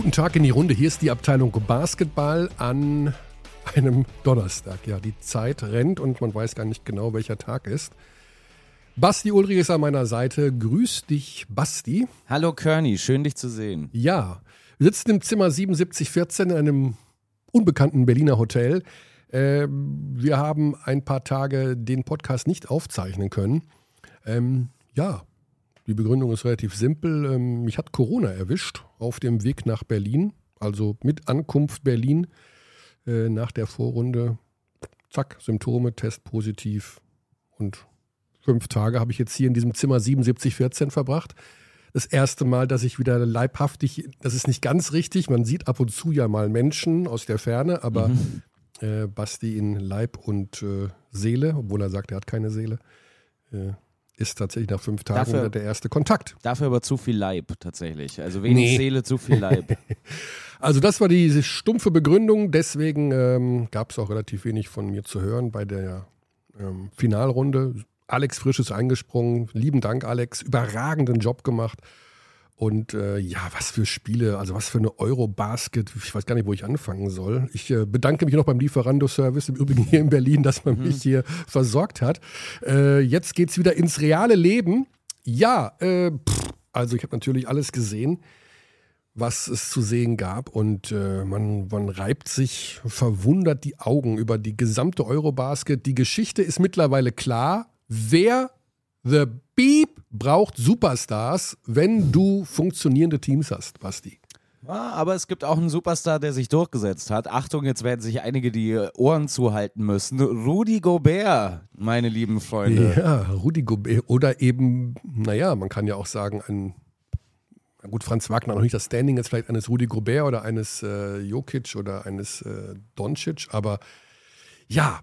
Guten Tag in die Runde. Hier ist die Abteilung Basketball an einem Donnerstag. Ja, die Zeit rennt und man weiß gar nicht genau, welcher Tag ist. Basti Ulrich ist an meiner Seite. Grüß dich, Basti. Hallo Körny, schön dich zu sehen. Ja, wir sitzen im Zimmer 7714 in einem unbekannten Berliner Hotel. Ähm, wir haben ein paar Tage den Podcast nicht aufzeichnen können. Ähm, ja, die Begründung ist relativ simpel. Ähm, mich hat Corona erwischt auf dem Weg nach Berlin, also mit Ankunft Berlin äh, nach der Vorrunde. Zack, Symptome, Test positiv und fünf Tage habe ich jetzt hier in diesem Zimmer 7714 verbracht. Das erste Mal, dass ich wieder leibhaftig, das ist nicht ganz richtig, man sieht ab und zu ja mal Menschen aus der Ferne, aber mhm. äh, Basti in Leib und äh, Seele, obwohl er sagt, er hat keine Seele, äh, ist tatsächlich nach fünf Tagen dafür, der erste Kontakt. Dafür aber zu viel Leib tatsächlich. Also wenig nee. Seele, zu viel Leib. also das war diese stumpfe Begründung, deswegen ähm, gab es auch relativ wenig von mir zu hören bei der ähm, Finalrunde. Alex Frisch ist eingesprungen. Lieben Dank, Alex. Überragenden Job gemacht. Und äh, ja, was für Spiele, also was für eine Eurobasket. Ich weiß gar nicht, wo ich anfangen soll. Ich äh, bedanke mich noch beim Lieferando-Service, im Übrigen hier in Berlin, dass man mhm. mich hier versorgt hat. Äh, jetzt es wieder ins reale Leben. Ja, äh, pff, also ich habe natürlich alles gesehen, was es zu sehen gab. Und äh, man, man reibt sich verwundert die Augen über die gesamte Eurobasket. Die Geschichte ist mittlerweile klar. Wer The Beep braucht Superstars, wenn du funktionierende Teams hast, Basti. Ja, aber es gibt auch einen Superstar, der sich durchgesetzt hat. Achtung, jetzt werden sich einige die Ohren zuhalten müssen. Rudi Gobert, meine lieben Freunde. Ja, Rudi Gobert. Oder eben, naja, man kann ja auch sagen, ein, gut, Franz Wagner noch nicht das Standing jetzt vielleicht eines Rudi Gobert oder eines äh, Jokic oder eines äh, Doncic, aber ja,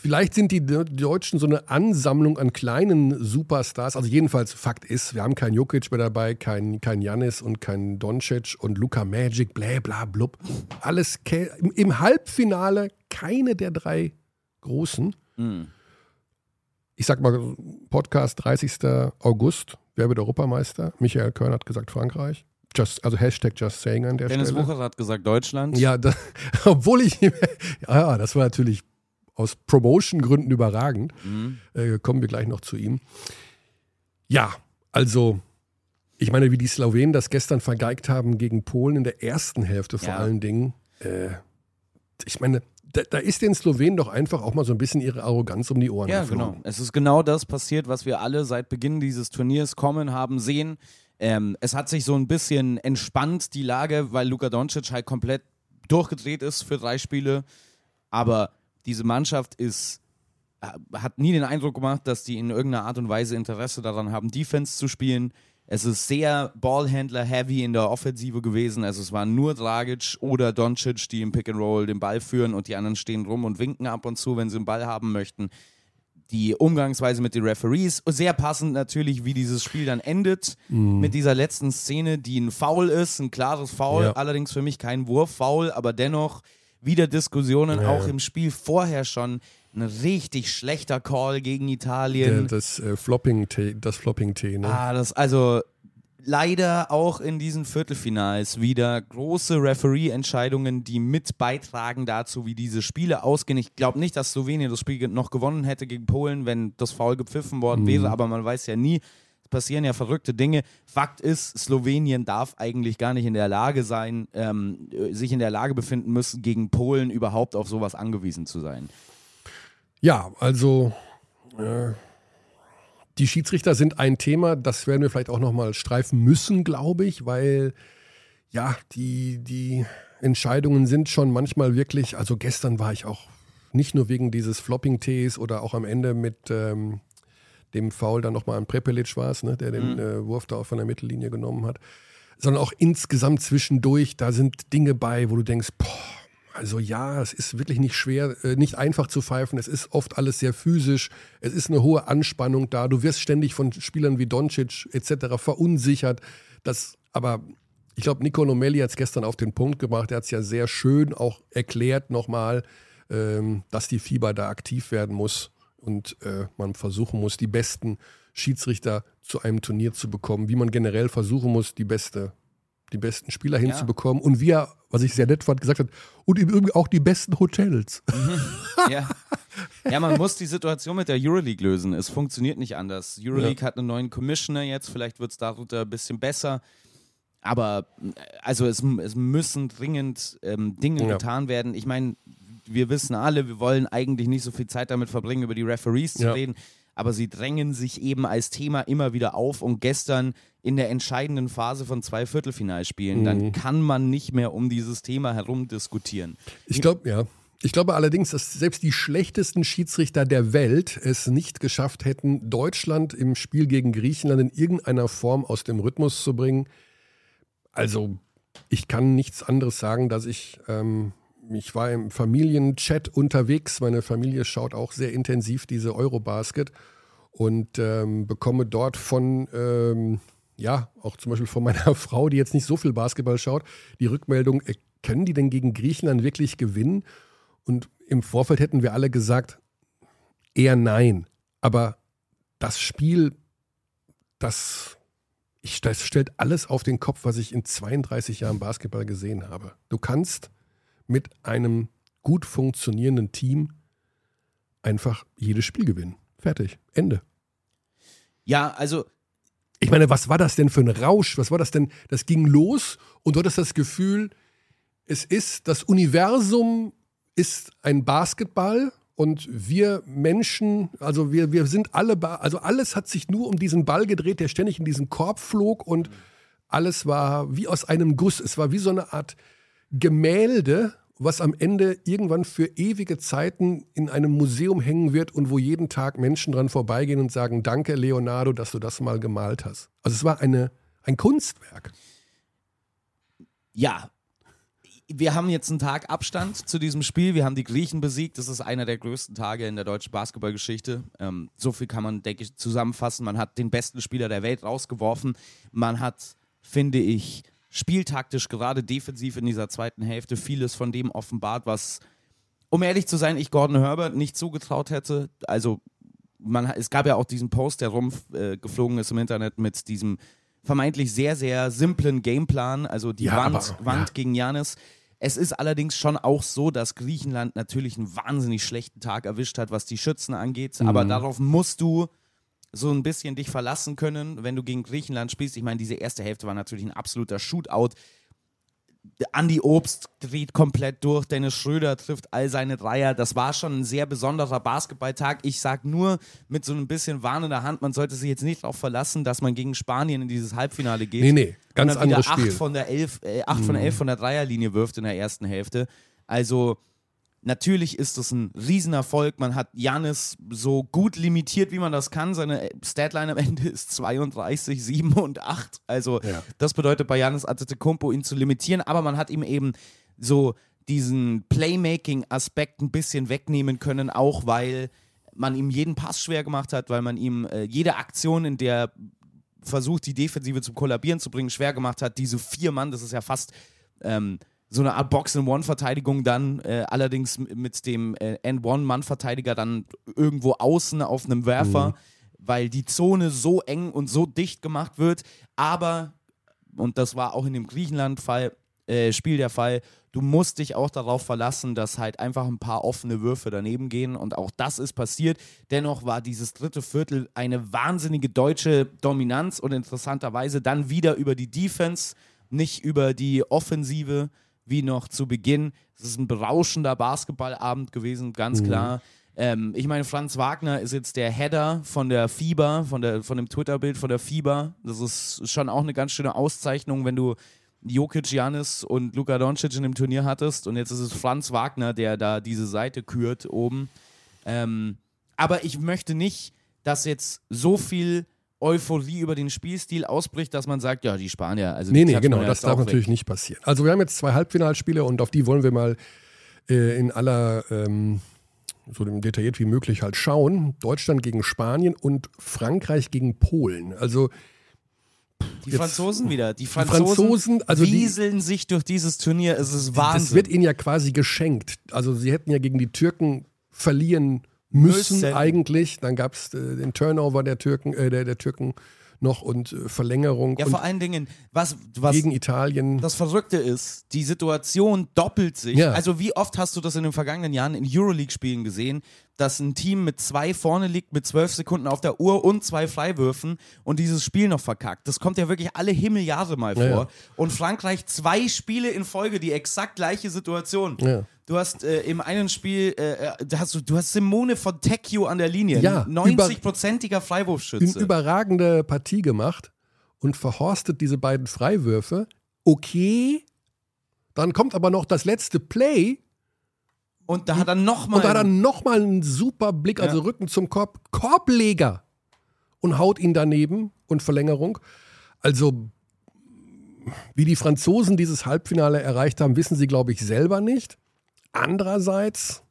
Vielleicht sind die Deutschen so eine Ansammlung an kleinen Superstars. Also jedenfalls Fakt ist, wir haben keinen Jokic mehr dabei, kein, kein Janis und kein Doncic und Luca Magic, bla bla blub. Alles im, im Halbfinale keine der drei Großen. Mhm. Ich sag mal, Podcast 30. August, wer wird Europameister? Michael Körn hat gesagt Frankreich. Just, also Hashtag Just Saying an der Dennis Stelle. Dennis Wucher hat gesagt Deutschland. Ja, da, obwohl ich, ja, das war natürlich aus Promotion-Gründen überragend. Mhm. Äh, kommen wir gleich noch zu ihm. Ja, also ich meine, wie die Slowenen das gestern vergeigt haben gegen Polen in der ersten Hälfte vor ja. allen Dingen. Äh, ich meine, da, da, ist den Slowenen doch einfach auch mal so ein bisschen ihre Arroganz um die Ohren Ja, geflogen. genau. Es ist genau das passiert, was wir alle seit Beginn dieses Turniers kommen haben sehen. Ähm, es hat sich so ein bisschen entspannt, die Lage, weil Luka Doncic halt komplett durchgedreht ist für drei Spiele. Aber diese Mannschaft ist hat nie den Eindruck gemacht, dass die in irgendeiner Art und Weise Interesse daran haben, Defense zu spielen. Es ist sehr Ballhändler-heavy in der Offensive gewesen. Also es waren nur Dragic oder Doncic, die im Pick and Roll den Ball führen und die anderen stehen rum und winken ab und zu, wenn sie den Ball haben möchten. Die Umgangsweise mit den Referees, sehr passend natürlich, wie dieses Spiel dann endet, mm. mit dieser letzten Szene, die ein Foul ist, ein klares Foul, ja. allerdings für mich kein Wurf-Foul, aber dennoch wieder Diskussionen, ja. auch im Spiel vorher schon. Ein richtig schlechter Call gegen Italien. Der, das äh, Flopping-T, das Flopping-T, ne? Ah, das, also leider auch in diesen Viertelfinals wieder große Referee-Entscheidungen, die mit beitragen dazu, wie diese Spiele ausgehen. Ich glaube nicht, dass Slowenien das Spiel noch gewonnen hätte gegen Polen, wenn das Foul gepfiffen worden mhm. wäre, aber man weiß ja nie passieren ja verrückte Dinge. Fakt ist, Slowenien darf eigentlich gar nicht in der Lage sein, ähm, sich in der Lage befinden müssen, gegen Polen überhaupt auf sowas angewiesen zu sein. Ja, also äh, die Schiedsrichter sind ein Thema, das werden wir vielleicht auch nochmal streifen müssen, glaube ich, weil ja, die, die Entscheidungen sind schon manchmal wirklich, also gestern war ich auch nicht nur wegen dieses Flopping-Tees oder auch am Ende mit ähm, dem Foul dann nochmal an Prepelic war es, ne, der den mhm. äh, Wurf da auch von der Mittellinie genommen hat, sondern auch insgesamt zwischendurch, da sind Dinge bei, wo du denkst, boah, also ja, es ist wirklich nicht schwer, äh, nicht einfach zu pfeifen. Es ist oft alles sehr physisch. Es ist eine hohe Anspannung da. Du wirst ständig von Spielern wie Doncic etc. verunsichert. Das, aber ich glaube, Nico Nomelli hat es gestern auf den Punkt gebracht. Er hat es ja sehr schön auch erklärt nochmal, ähm, dass die Fieber da aktiv werden muss und äh, man versuchen muss, die besten Schiedsrichter zu einem Turnier zu bekommen, wie man generell versuchen muss, die beste die besten Spieler hinzubekommen. Ja. Und wie er, was ich sehr nett fand, gesagt hat, und im Übrigen auch die besten Hotels. Mhm. Ja. ja, man muss die Situation mit der Euroleague lösen. Es funktioniert nicht anders. Euroleague ja. hat einen neuen Commissioner jetzt, vielleicht wird es darunter ein bisschen besser. Aber also es, es müssen dringend ähm, Dinge ja. getan werden. Ich meine, wir wissen alle, wir wollen eigentlich nicht so viel Zeit damit verbringen, über die Referees zu reden aber sie drängen sich eben als Thema immer wieder auf und gestern in der entscheidenden Phase von zwei Viertelfinalspielen, mhm. dann kann man nicht mehr um dieses Thema herum diskutieren. Ich glaube, ja. Ich glaube allerdings, dass selbst die schlechtesten Schiedsrichter der Welt es nicht geschafft hätten, Deutschland im Spiel gegen Griechenland in irgendeiner Form aus dem Rhythmus zu bringen. Also, ich kann nichts anderes sagen, dass ich, ähm, ich war im Familienchat unterwegs. Meine Familie schaut auch sehr intensiv diese Eurobasket und ähm, bekomme dort von, ähm, ja, auch zum Beispiel von meiner Frau, die jetzt nicht so viel Basketball schaut, die Rückmeldung, äh, können die denn gegen Griechenland wirklich gewinnen? Und im Vorfeld hätten wir alle gesagt, eher nein. Aber das Spiel, das, ich, das stellt alles auf den Kopf, was ich in 32 Jahren Basketball gesehen habe. Du kannst mit einem gut funktionierenden Team einfach jedes Spiel gewinnen. Fertig. Ende. Ja, also. Ich meine, was war das denn für ein Rausch? Was war das denn? Das ging los und du hattest das Gefühl, es ist, das Universum ist ein Basketball und wir Menschen, also wir, wir sind alle, also alles hat sich nur um diesen Ball gedreht, der ständig in diesen Korb flog und alles war wie aus einem Guss. Es war wie so eine Art Gemälde was am Ende irgendwann für ewige Zeiten in einem Museum hängen wird und wo jeden Tag Menschen dran vorbeigehen und sagen, danke Leonardo, dass du das mal gemalt hast. Also es war eine, ein Kunstwerk. Ja, wir haben jetzt einen Tag Abstand zu diesem Spiel. Wir haben die Griechen besiegt. Das ist einer der größten Tage in der deutschen Basketballgeschichte. Ähm, so viel kann man, denke ich, zusammenfassen. Man hat den besten Spieler der Welt rausgeworfen. Man hat, finde ich, spieltaktisch, gerade defensiv in dieser zweiten Hälfte, vieles von dem offenbart, was, um ehrlich zu sein, ich Gordon Herbert nicht zugetraut hätte. Also, man, es gab ja auch diesen Post, der rumgeflogen äh, ist im Internet mit diesem vermeintlich sehr, sehr simplen Gameplan, also die ja, Wand, aber, Wand ja. gegen Janis. Es ist allerdings schon auch so, dass Griechenland natürlich einen wahnsinnig schlechten Tag erwischt hat, was die Schützen angeht. Mhm. Aber darauf musst du so ein bisschen dich verlassen können, wenn du gegen Griechenland spielst. Ich meine, diese erste Hälfte war natürlich ein absoluter Shootout. Andi Obst dreht komplett durch, Dennis Schröder trifft all seine Dreier. Das war schon ein sehr besonderer Basketballtag. Ich sage nur mit so ein bisschen warnender Hand, man sollte sich jetzt nicht darauf verlassen, dass man gegen Spanien in dieses Halbfinale geht. Nee, nee, ganz und dann anderes Spiel. Acht von der elf, äh, acht mhm. von elf von der Dreierlinie wirft in der ersten Hälfte. Also Natürlich ist es ein Riesenerfolg. Man hat Janis so gut limitiert, wie man das kann. Seine Statline am Ende ist 32, 7 und 8. Also ja. das bedeutet bei Janis Antetokounmpo ihn zu limitieren. Aber man hat ihm eben so diesen Playmaking-Aspekt ein bisschen wegnehmen können, auch weil man ihm jeden Pass schwer gemacht hat, weil man ihm äh, jede Aktion, in der versucht, die Defensive zum Kollabieren zu bringen, schwer gemacht hat. Diese vier Mann, das ist ja fast... Ähm, so eine Art Box-in-One-Verteidigung dann, äh, allerdings mit dem äh, N-One-Mann-Verteidiger dann irgendwo außen auf einem Werfer, mhm. weil die Zone so eng und so dicht gemacht wird. Aber, und das war auch in dem Griechenland-Fall, äh, Spiel der Fall, du musst dich auch darauf verlassen, dass halt einfach ein paar offene Würfe daneben gehen und auch das ist passiert. Dennoch war dieses dritte Viertel eine wahnsinnige deutsche Dominanz und interessanterweise dann wieder über die Defense, nicht über die Offensive wie noch zu Beginn. Es ist ein berauschender Basketballabend gewesen, ganz mhm. klar. Ähm, ich meine, Franz Wagner ist jetzt der Header von der FIBA, von, der, von dem Twitter-Bild von der FIBA. Das ist schon auch eine ganz schöne Auszeichnung, wenn du Jokic, Janis und Luka Doncic in dem Turnier hattest. Und jetzt ist es Franz Wagner, der da diese Seite kürt oben. Ähm, aber ich möchte nicht, dass jetzt so viel Euphorie über den Spielstil ausbricht, dass man sagt, ja, die Spanier. Also nee, nee, genau, das darf natürlich weg. nicht passieren. Also wir haben jetzt zwei Halbfinalspiele und auf die wollen wir mal äh, in aller, ähm, so detailliert wie möglich halt schauen. Deutschland gegen Spanien und Frankreich gegen Polen. Also die Jetzt, Franzosen wieder. Die Franzosen, die Franzosen also wieseln die, sich durch dieses Turnier. Es ist Wahnsinn. Das wird ihnen ja quasi geschenkt. Also sie hätten ja gegen die Türken verlieren müssen, müssen. eigentlich. Dann gab es äh, den Turnover der Türken, äh, der, der Türken noch und äh, Verlängerung Ja, und vor allen Dingen, was, was gegen Italien. das Verrückte ist, die Situation doppelt sich. Ja. Also wie oft hast du das in den vergangenen Jahren in Euroleague-Spielen gesehen, dass ein Team mit zwei vorne liegt, mit zwölf Sekunden auf der Uhr und zwei Freiwürfen und dieses Spiel noch verkackt. Das kommt ja wirklich alle Himmeljahre mal vor. Ja, ja. Und Frankreich zwei Spiele in Folge, die exakt gleiche Situation. Ja. Du hast äh, im einen Spiel, äh, äh, hast du, du hast Simone von Tecchio an der Linie, Ja, 90-prozentiger eine Freiwurfschütze. überragende Partie gemacht und verhorstet diese beiden Freiwürfe. Okay. Dann kommt aber noch das letzte Play und da hat er nochmal. und da hat er nochmal einen super Blick, also Ja. Rücken zum Korb, Korbleger und haut ihn daneben und Verlängerung. Also, wie die Franzosen dieses Halbfinale erreicht haben, wissen sie, glaube ich, selber nicht. Andererseits,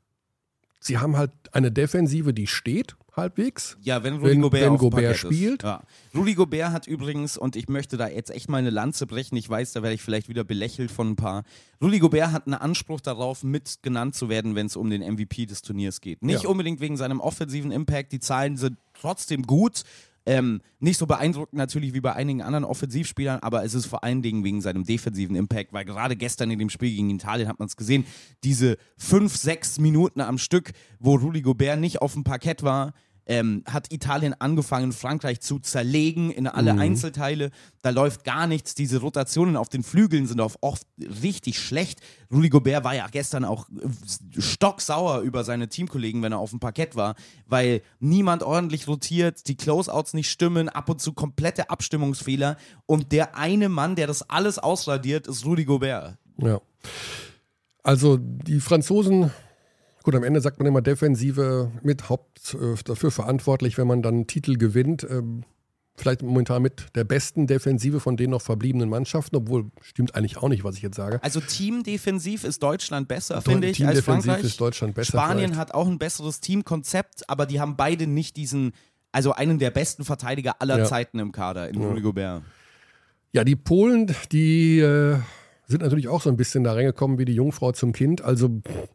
sie haben halt eine Defensive, die steht halbwegs. Ja, wenn Rudy Wenn- Gobert, wenn Gobert spielt. Ja. Rudy Gobert hat übrigens, und ich möchte da jetzt echt mal eine Lanze brechen, ich weiß, da werde ich vielleicht wieder belächelt von ein paar. Rudy Gobert hat einen Anspruch darauf, mit genannt zu werden, wenn es um den MVP des Turniers geht. Nicht Ja. unbedingt wegen seinem offensiven Impact, die Zahlen sind trotzdem gut. Ähm, nicht so beeindruckend natürlich wie bei einigen anderen Offensivspielern, aber es ist vor allen Dingen wegen seinem defensiven Impact, weil gerade gestern in dem Spiel gegen Italien hat man es gesehen, diese fünf, sechs Minuten am Stück, wo Rudy Gobert nicht auf dem Parkett war, ähm, hat Italien angefangen, Frankreich zu zerlegen in alle Einzelteile. Da läuft gar nichts. Diese Rotationen auf den Flügeln sind oft richtig schlecht. Rudy Gobert war ja gestern auch äh, stocksauer über seine Teamkollegen, wenn er auf dem Parkett war, weil niemand ordentlich rotiert, die Closeouts nicht stimmen, ab und zu komplette Abstimmungsfehler. Und der eine Mann, der das alles ausradiert, ist Rudy Gobert. Ja. Also die Franzosen, gut, am Ende sagt man immer Defensive mit Haupt äh, dafür verantwortlich, wenn man dann einen Titel gewinnt. Ähm, vielleicht momentan mit der besten Defensive von den noch verbliebenen Mannschaften, obwohl stimmt eigentlich auch nicht, was ich jetzt sage. Also teamdefensiv ist Deutschland besser, finde ich, als Teamdefensiv Frankreich. ist Deutschland besser Spanien vielleicht. hat auch ein besseres Teamkonzept, aber die haben beide nicht diesen, also einen der besten Verteidiger aller Ja. Zeiten im Kader, in Rudy Gobert. Ja, die Polen, die äh, sind natürlich auch so ein bisschen da reingekommen wie die Jungfrau zum Kind. Also pff,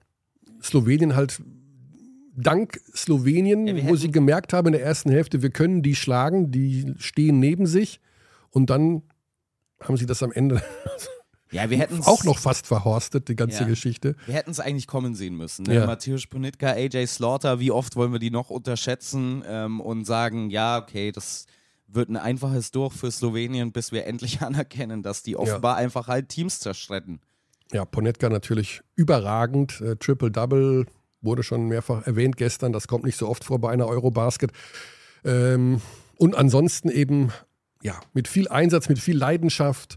Slowenien halt dank Slowenien, Ja, wo sie gemerkt haben in der ersten Hälfte, wir können die schlagen, die stehen neben sich und dann haben sie das am Ende Ja, wir hätten auch noch fast verhorstet, die ganze Ja. Geschichte. Wir hätten es eigentlich kommen sehen müssen. Ne? Ja. Matthäus Ponitka, AJ Slaughter, wie oft wollen wir die noch unterschätzen ähm, und sagen, ja, okay, das wird ein einfaches Durch für Slowenien, bis wir endlich anerkennen, dass die offenbar einfach halt Teams zerschretten. Ja, Ponetka natürlich überragend. Äh, Triple-Double wurde schon mehrfach erwähnt gestern. Das kommt nicht so oft vor bei einer Eurobasket. Ähm, und ansonsten eben, ja, mit viel Einsatz, mit viel Leidenschaft,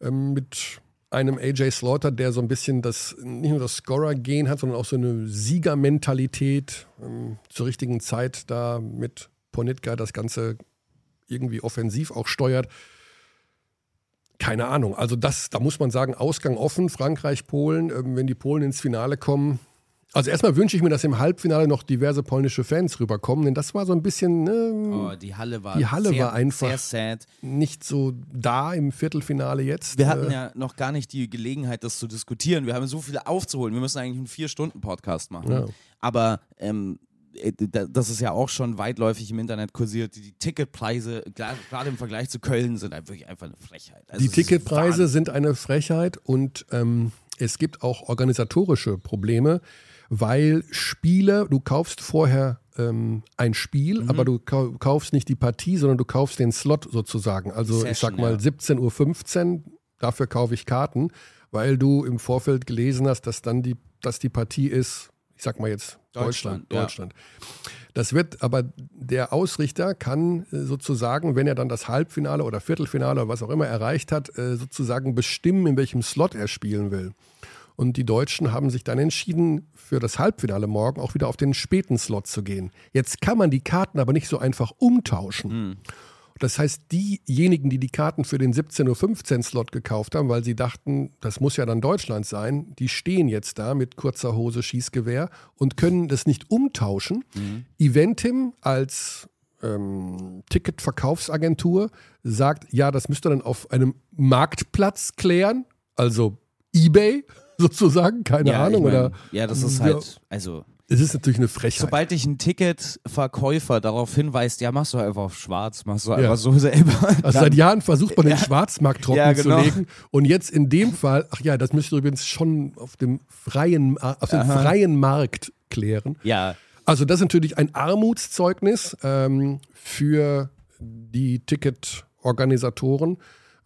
ähm, mit einem AJ Slaughter, der so ein bisschen das, nicht nur das Scorer-Gen hat, sondern auch so eine Siegermentalität ähm, zur richtigen Zeit da mit Ponitka das Ganze irgendwie offensiv auch steuert. Keine Ahnung. Also das, da muss man sagen, Ausgang offen, Frankreich, Polen, ähm, wenn die Polen ins Finale kommen. Also erstmal wünsche ich mir, dass im Halbfinale noch diverse polnische Fans rüberkommen, denn das war so ein bisschen ne, Oh, die Halle war, Die Halle sehr, war einfach- sehr sad. nicht so da im Viertelfinale jetzt. Wir hatten Äh, ja noch gar nicht die Gelegenheit, das zu diskutieren. Wir haben so viel aufzuholen. Wir müssen eigentlich einen Vier-Stunden-Podcast machen. Ja. Aber ähm, äh, das ist ja auch schon weitläufig im Internet kursiert. Die Ticketpreise, gerade im Vergleich zu Köln, sind wirklich einfach eine Frechheit. Also Die Ticketpreise sind eine Frechheit und ähm, es gibt auch organisatorische Probleme, weil Spiele, du kaufst vorher ähm, ein Spiel, Mhm. aber du kau kaufst nicht die Partie, sondern du kaufst den Slot sozusagen. Also ich Session, sag mal ja. 17.15 Uhr, dafür kaufe ich Karten, weil du im Vorfeld gelesen hast, dass dann die, dass die Partie ist, ich sag mal jetzt Deutschland. Deutschland, ja. Deutschland. Das wird aber der Ausrichter kann äh, sozusagen, wenn er dann das Halbfinale oder Viertelfinale oder was auch immer erreicht hat, äh, sozusagen bestimmen, in welchem Slot er spielen will. Und die Deutschen haben sich dann entschieden, für das Halbfinale morgen auch wieder auf den späten Slot zu gehen. Jetzt kann man die Karten aber nicht so einfach umtauschen. Das heißt, diejenigen, die die Karten für den 17.15 Uhr Slot gekauft haben, weil sie dachten, das muss ja dann Deutschland sein, die stehen jetzt da mit kurzer Hose, Schießgewehr und können das nicht umtauschen. Eventim als ähm, Ticketverkaufsagentur sagt, ja, das müsst ihr dann auf einem Marktplatz klären, also eBay sozusagen, keine ja, Ahnung. ich mein, oder ja, das ist halt, also Es ist natürlich eine Frechheit. Sobald dich ein Ticketverkäufer darauf hinweist, ja, machst du einfach auf schwarz, machst du ja. einfach so selber. Also seit Jahren versucht man den Schwarzmarkt trocken ja, genau. zu legen. Und jetzt in dem Fall, ach ja, das müsste übrigens schon auf dem freien, auf dem freien Markt klären. Ja. Also das ist natürlich ein Armutszeugnis ähm, für die Ticketorganisatoren.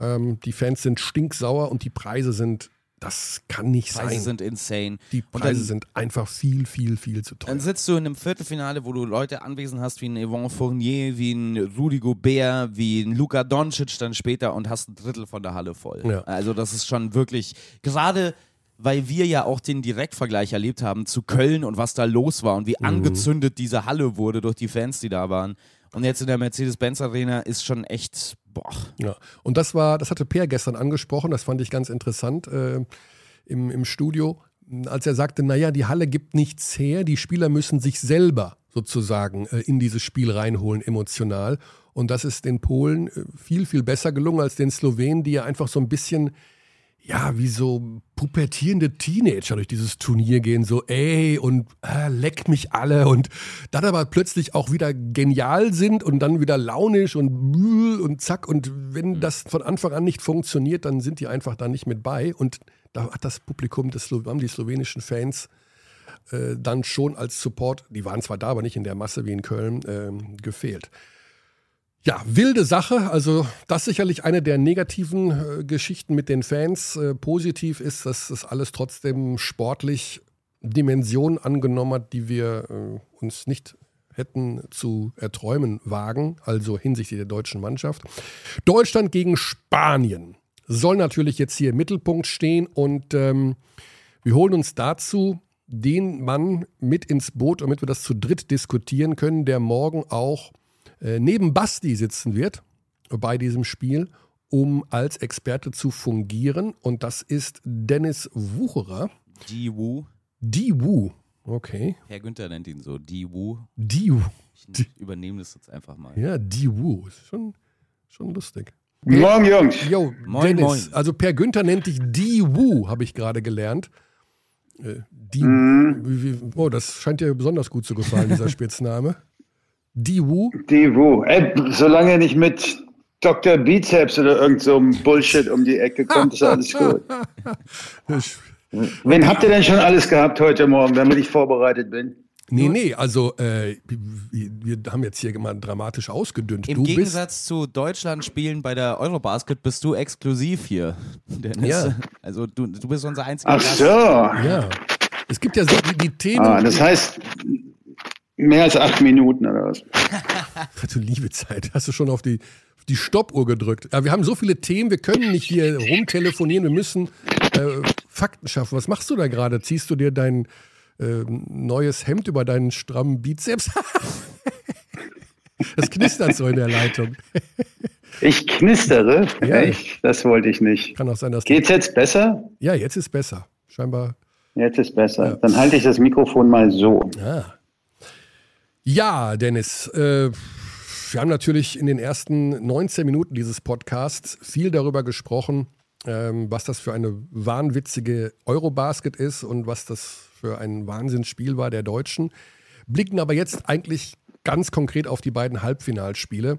Ähm, die Fans sind stinksauer und die Preise sind das kann nicht Preise sein. Preise sind insane. Die Preise dann, sind einfach viel, viel, viel zu teuer. Dann sitzt du in einem Viertelfinale, wo du Leute anwesend hast wie ein Yvonne Fournier, wie ein Rudi Gobert, wie ein Luka Doncic dann später und hast ein Drittel von der Halle voll. Ja. Also das ist schon wirklich, gerade weil wir ja auch den Direktvergleich erlebt haben zu Köln und was da los war und wie mhm. angezündet diese Halle wurde durch die Fans, die da waren. Und jetzt in der Mercedes-Benz Arena ist schon echt, boah. Ja, und das war, das hatte Per gestern angesprochen, das fand ich ganz interessant äh, im, im Studio, als er sagte, naja, die Halle gibt nichts her, die Spieler müssen sich selber sozusagen äh, in dieses Spiel reinholen, emotional. Und das ist den Polen äh, viel, viel besser gelungen als den Slowenen, die ja einfach so ein bisschen ja, wie so pubertierende Teenager durch dieses Turnier gehen, so ey und äh, leckt mich alle und dann aber plötzlich auch wieder genial sind und dann wieder launisch und und zack und wenn mhm. das von Anfang an nicht funktioniert, dann sind die einfach da nicht mit bei und da hat das Publikum, das haben die slowenischen Fans äh, dann schon als Support, die waren zwar da, aber nicht in der Masse wie in Köln, äh, gefehlt. Ja, wilde Sache. Also das sicherlich eine der negativen äh, Geschichten mit den Fans. Äh, positiv ist, dass das alles trotzdem sportlich Dimensionen angenommen hat, die wir äh, uns nicht hätten zu erträumen wagen, also hinsichtlich der deutschen Mannschaft. Deutschland gegen Spanien soll natürlich jetzt hier im Mittelpunkt stehen und ähm, wir holen uns dazu den Mann mit ins Boot, damit wir das zu dritt diskutieren können, der morgen auch äh, neben Basti sitzen wird bei diesem Spiel, um als Experte zu fungieren. Und das ist Dennis Wucherer. Die Wu. Die Wu. Okay. Herr Günther nennt ihn so. Die Wu. Die Wu. Ich übernehme das jetzt einfach mal. Ja, die Wu. Ist schon, schon lustig. Morgen, Jungs. Jo, moin, Dennis. Moin. Also Per Günther nennt dich Die Wu, habe ich gerade gelernt. Äh, die, mm. oh, das scheint dir besonders gut zu gefallen, dieser Spitzname. Die Wu? Die Wu. Ey, solange nicht mit Dr. Bizeps oder irgend so ein Bullshit um die Ecke kommt, ist alles gut. Wen habt ihr denn schon alles gehabt heute Morgen, damit ich vorbereitet bin? Nee, nee, also äh, wir haben jetzt hier mal dramatisch ausgedünnt. Im du Gegensatz zu Deutschland spielen bei der Eurobasket bist du exklusiv hier. Dennis. Ja. Also du, du bist unser einziger Ach so. Ja. Es gibt ja so die, die Themen. Ah, das heißt, Mehr als acht Minuten oder was? du liebe Zeit, hast du schon auf die, auf die Stoppuhr gedrückt. Ja, wir haben so viele Themen, wir können nicht hier rumtelefonieren, wir müssen äh, Fakten schaffen. Was machst du da gerade? Ziehst du dir dein äh, neues Hemd über deinen strammen Bizeps? das knistert so in der Leitung. Ich knistere? Ja. Echt? Das wollte ich nicht. Kann auch sein, dass. Geht's jetzt besser? Ja, jetzt ist besser. Scheinbar. Jetzt ist besser. Ja. Dann halte ich das Mikrofon mal so. Ah. Ja, Dennis, äh, wir haben natürlich in den ersten 19 Minuten dieses Podcasts viel darüber gesprochen, ähm, was das für eine wahnwitzige Eurobasket ist und was das für ein Wahnsinnsspiel war der Deutschen. Blicken aber jetzt eigentlich ganz konkret auf die beiden Halbfinalspiele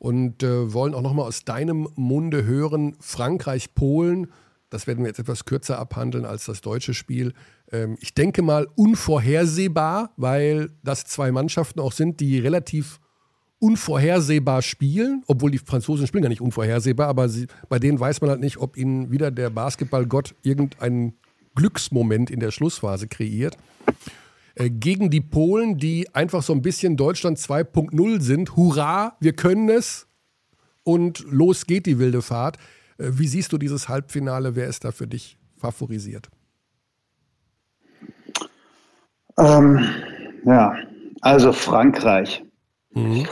und äh, wollen auch nochmal aus deinem Munde hören, Frankreich, Polen, das werden wir jetzt etwas kürzer abhandeln als das deutsche Spiel ähm, ich denke mal, unvorhersehbar, weil das zwei Mannschaften auch sind, die relativ unvorhersehbar spielen, obwohl die Franzosen spielen gar nicht unvorhersehbar, aber sie, bei denen weiß man halt nicht, ob ihnen wieder der Basketballgott irgendeinen Glücksmoment in der Schlussphase kreiert. Äh, gegen die Polen, die einfach so ein bisschen Deutschland 2.0 sind. Hurra, wir können es und los geht die wilde Fahrt. Äh, wie siehst du dieses Halbfinale? Wer ist da für dich favorisiert? Ähm, ja, also Frankreich. Mhm.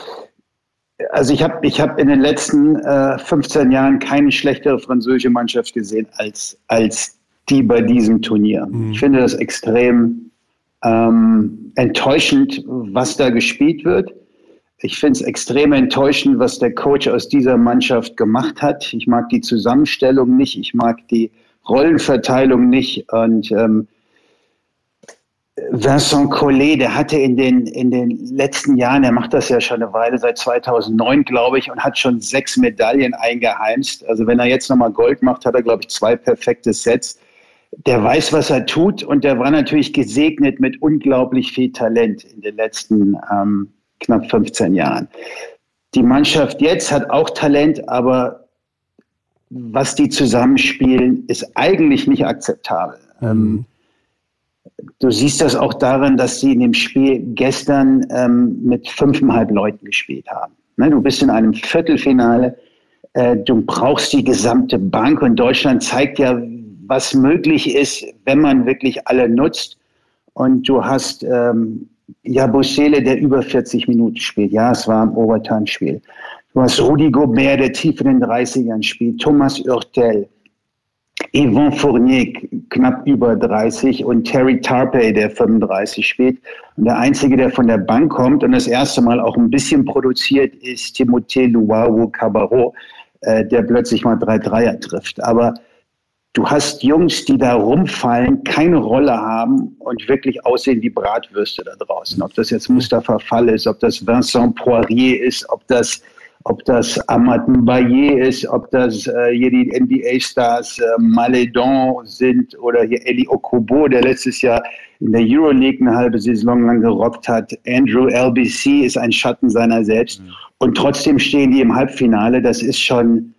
Also ich habe ich hab in den letzten äh, 15 Jahren keine schlechtere französische Mannschaft gesehen als, als die bei diesem Turnier. Mhm. Ich finde das extrem ähm, enttäuschend, was da gespielt wird. Ich finde es extrem enttäuschend, was der Coach aus dieser Mannschaft gemacht hat. Ich mag die Zusammenstellung nicht, ich mag die Rollenverteilung nicht und ähm, Vincent Collet, der hatte in den, in den letzten Jahren, er macht das ja schon eine Weile, seit 2009, glaube ich, und hat schon sechs Medaillen eingeheimst. Also wenn er jetzt nochmal Gold macht, hat er, glaube ich, zwei perfekte Sets. Der weiß, was er tut und der war natürlich gesegnet mit unglaublich viel Talent in den letzten ähm, knapp 15 Jahren. Die Mannschaft jetzt hat auch Talent, aber was die zusammenspielen, ist eigentlich nicht akzeptabel. Ähm, du siehst das auch daran, dass sie in dem Spiel gestern ähm, mit fünfeinhalb Leuten gespielt haben. Ne, du bist in einem Viertelfinale, äh, du brauchst die gesamte Bank und Deutschland zeigt ja, was möglich ist, wenn man wirklich alle nutzt. Und du hast ähm, ja Busele, der über 40 Minuten spielt. Ja, es war ein Overtime-Spiel. Du hast Rudi Gobert, der tief in den 30ern spielt. Thomas Oertel, Yvon Fournier, knapp über 30 und Terry Tarpey, der 35 spielt. Und der Einzige, der von der Bank kommt und das erste Mal auch ein bisschen produziert, ist Timothée Luau Cabarro, äh, der plötzlich mal drei Dreier trifft. Aber du hast Jungs, die da rumfallen, keine Rolle haben und wirklich aussehen wie Bratwürste da draußen. Ob das jetzt Mustafa Fall ist, ob das Vincent Poirier ist, ob das ob das Amat Mbaye ist, ob das äh, hier die NBA-Stars äh, Maledon sind oder hier Eli Okobo, der letztes Jahr in der Euroleague eine halbe Saison lang gerockt hat. Andrew LBC ist ein Schatten seiner selbst. Mhm. Und trotzdem stehen die im Halbfinale. Das ist schon,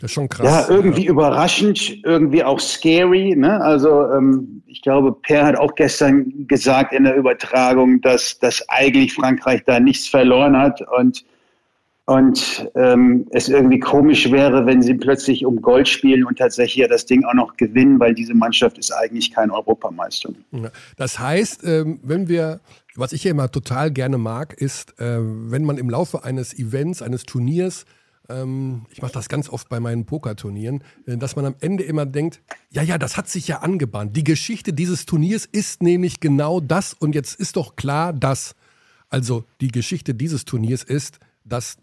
das ist schon krass. Ja, irgendwie ja. überraschend, irgendwie auch scary. Ne? Also ähm, ich glaube, Per hat auch gestern gesagt in der Übertragung, dass, dass eigentlich Frankreich da nichts verloren hat und und ähm, es irgendwie komisch wäre, wenn sie plötzlich um Gold spielen und tatsächlich das Ding auch noch gewinnen, weil diese Mannschaft ist eigentlich kein Europameister. Das heißt, ähm, wenn wir, was ich ja immer total gerne mag, ist, äh, wenn man im Laufe eines Events, eines Turniers, ähm, ich mache das ganz oft bei meinen Pokerturnieren, äh, dass man am Ende immer denkt, ja, ja, das hat sich ja angebahnt. Die Geschichte dieses Turniers ist nämlich genau das und jetzt ist doch klar, dass, also die Geschichte dieses Turniers ist, dass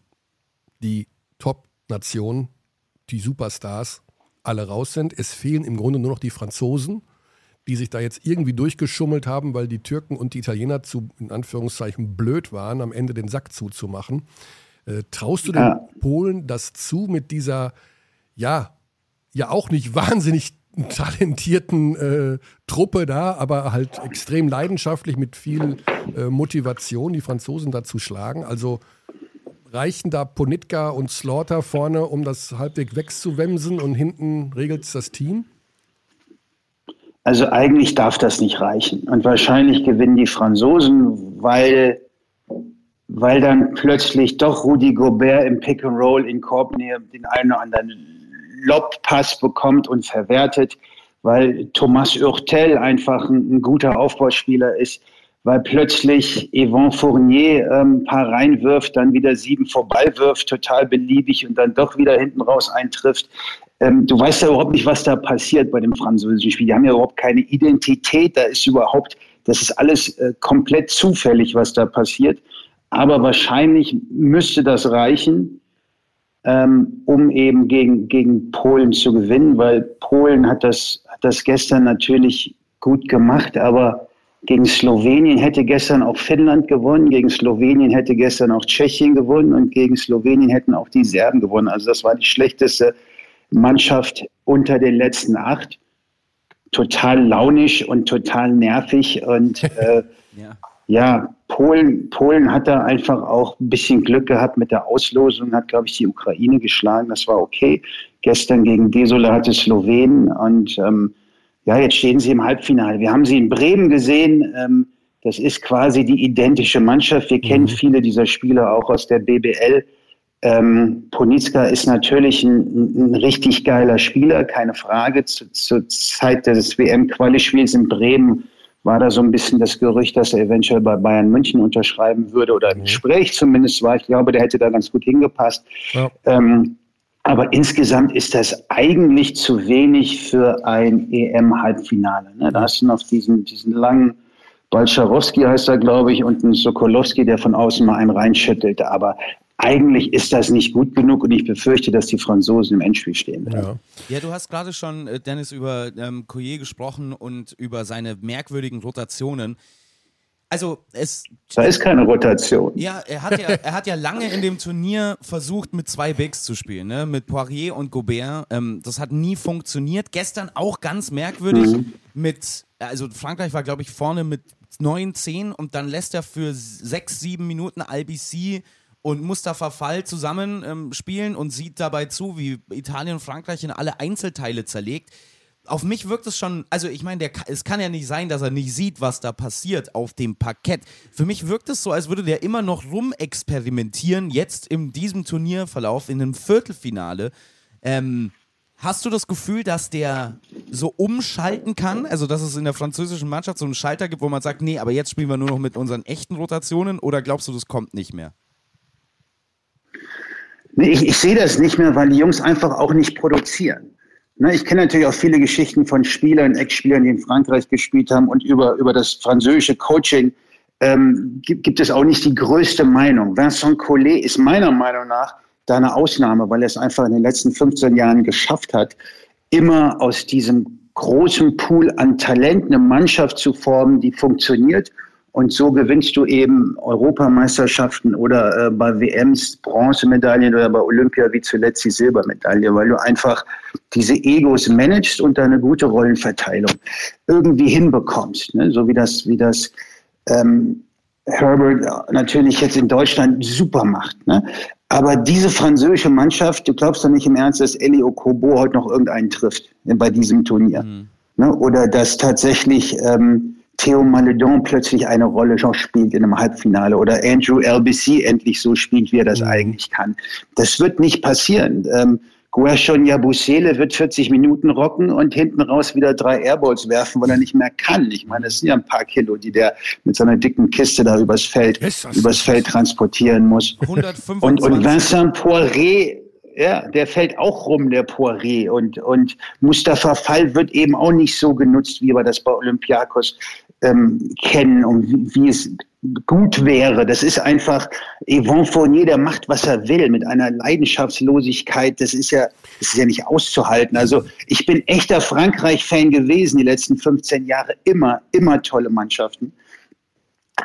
die Top-Nationen, die Superstars, alle raus sind. Es fehlen im Grunde nur noch die Franzosen, die sich da jetzt irgendwie durchgeschummelt haben, weil die Türken und die Italiener zu, in Anführungszeichen, blöd waren, am Ende den Sack zuzumachen. Äh, traust du den ja. Polen das zu mit dieser, ja, ja auch nicht wahnsinnig talentierten äh, Truppe da, aber halt extrem leidenschaftlich mit viel äh, Motivation die Franzosen da zu schlagen? Also reichen da Ponitka und Slaughter vorne, um das halbwegs wegzuwemsen und hinten regelt es das Team? Also eigentlich darf das nicht reichen. Und wahrscheinlich gewinnen die Franzosen, weil, weil dann plötzlich doch Rudi Gobert im Pick and Roll in Korbnähe den einen oder anderen Lobpass bekommt und verwertet, weil Thomas Hurtel einfach ein, ein guter Aufbauspieler ist weil plötzlich Yvon Fournier ähm, ein paar reinwirft, dann wieder sieben vorbeiwirft, total beliebig und dann doch wieder hinten raus eintrifft. Ähm, du weißt ja überhaupt nicht, was da passiert bei dem französischen Spiel. Die haben ja überhaupt keine Identität. Da ist überhaupt, das ist alles äh, komplett zufällig, was da passiert. Aber wahrscheinlich müsste das reichen, ähm, um eben gegen, gegen Polen zu gewinnen, weil Polen hat das, hat das gestern natürlich gut gemacht, aber gegen Slowenien hätte gestern auch Finnland gewonnen, gegen Slowenien hätte gestern auch Tschechien gewonnen und gegen Slowenien hätten auch die Serben gewonnen. Also das war die schlechteste Mannschaft unter den letzten acht. Total launisch und total nervig. Und äh, ja. ja, Polen, Polen hat da einfach auch ein bisschen Glück gehabt mit der Auslosung, hat, glaube ich, die Ukraine geschlagen. Das war okay. Gestern gegen desolate Slowenien und ähm, ja, jetzt stehen sie im Halbfinale. Wir haben sie in Bremen gesehen. Ähm, das ist quasi die identische Mannschaft. Wir kennen mhm. viele dieser Spieler auch aus der BBL. Ähm, Ponitzka ist natürlich ein, ein, richtig geiler Spieler, keine Frage. Zur, zur Zeit des WM-Quali-Spiels in Bremen war da so ein bisschen das Gerücht, dass er eventuell bei Bayern München unterschreiben würde oder im mhm. Gespräch zumindest war. Ich glaube, der hätte da ganz gut hingepasst. Ja. Ähm, aber insgesamt ist das eigentlich zu wenig für ein EM-Halbfinale. Ne? Da hast du noch diesen, diesen langen Balczarowski heißt er, glaube ich, und einen Sokolowski, der von außen mal einen reinschüttelt. Aber eigentlich ist das nicht gut genug und ich befürchte, dass die Franzosen im Endspiel stehen. Ja, ja du hast gerade schon, äh, Dennis, über ähm, Collier gesprochen und über seine merkwürdigen Rotationen. Also es. Da ist keine Rotation. Ja, er hat ja, er hat ja lange in dem Turnier versucht, mit zwei Bigs zu spielen, ne? Mit Poirier und Gobert. Ähm, das hat nie funktioniert. Gestern auch ganz merkwürdig mhm. mit, also Frankreich war, glaube ich, vorne mit 9, 10 und dann lässt er für 6, 7 Minuten IBC und Mustafa Fall zusammen ähm, spielen und sieht dabei zu, wie Italien und Frankreich in alle Einzelteile zerlegt auf mich wirkt es schon, also ich meine, es kann ja nicht sein, dass er nicht sieht, was da passiert auf dem Parkett. Für mich wirkt es so, als würde der immer noch rumexperimentieren, jetzt in diesem Turnierverlauf, in einem Viertelfinale. Ähm, hast du das Gefühl, dass der so umschalten kann? Also, dass es in der französischen Mannschaft so einen Schalter gibt, wo man sagt, nee, aber jetzt spielen wir nur noch mit unseren echten Rotationen oder glaubst du, das kommt nicht mehr? Nee, ich, ich sehe das nicht mehr, weil die Jungs einfach auch nicht produzieren. Ne, ich kenne natürlich auch viele Geschichten von Spielern, Ex-Spielern, die in Frankreich gespielt haben und über, über das französische Coaching ähm, gibt, gibt es auch nicht die größte Meinung. Vincent Collet ist meiner Meinung nach da eine Ausnahme, weil er es einfach in den letzten 15 Jahren geschafft hat, immer aus diesem großen Pool an Talent eine Mannschaft zu formen, die funktioniert und so gewinnst du eben Europameisterschaften oder äh, bei WMs Bronzemedaillen oder bei Olympia wie zuletzt die Silbermedaille, weil du einfach diese Egos managst und eine gute Rollenverteilung irgendwie hinbekommst. Ne? So wie das, wie das ähm, Herbert natürlich jetzt in Deutschland super macht. Ne? Aber diese französische Mannschaft, du glaubst doch nicht im Ernst, dass Eli Okobo heute noch irgendeinen trifft bei diesem Turnier. Mhm. Ne? Oder dass tatsächlich ähm, Theo Maledon plötzlich eine Rolle schon spielt in einem Halbfinale oder Andrew LBC endlich so spielt, wie er das mhm. eigentlich kann. Das wird nicht passieren. Ähm, Guerchon Yabusele wird 40 Minuten rocken und hinten raus wieder drei Airballs werfen, weil er nicht mehr kann. Ich meine, das sind ja ein paar Kilo, die der mit seiner dicken Kiste da übers Feld, übers Feld transportieren muss. 125. Und, und Vincent Poiré ja, der fällt auch rum, der Poiré. Und, und Mustafa Fall wird eben auch nicht so genutzt, wie wir das bei Olympiakos ähm, kennen und wie, wie, es gut wäre. Das ist einfach Yvon Fournier, der macht, was er will, mit einer Leidenschaftslosigkeit. Das ist ja, das ist ja nicht auszuhalten. Also ich bin echter Frankreich-Fan gewesen die letzten 15 Jahre. Immer, immer tolle Mannschaften.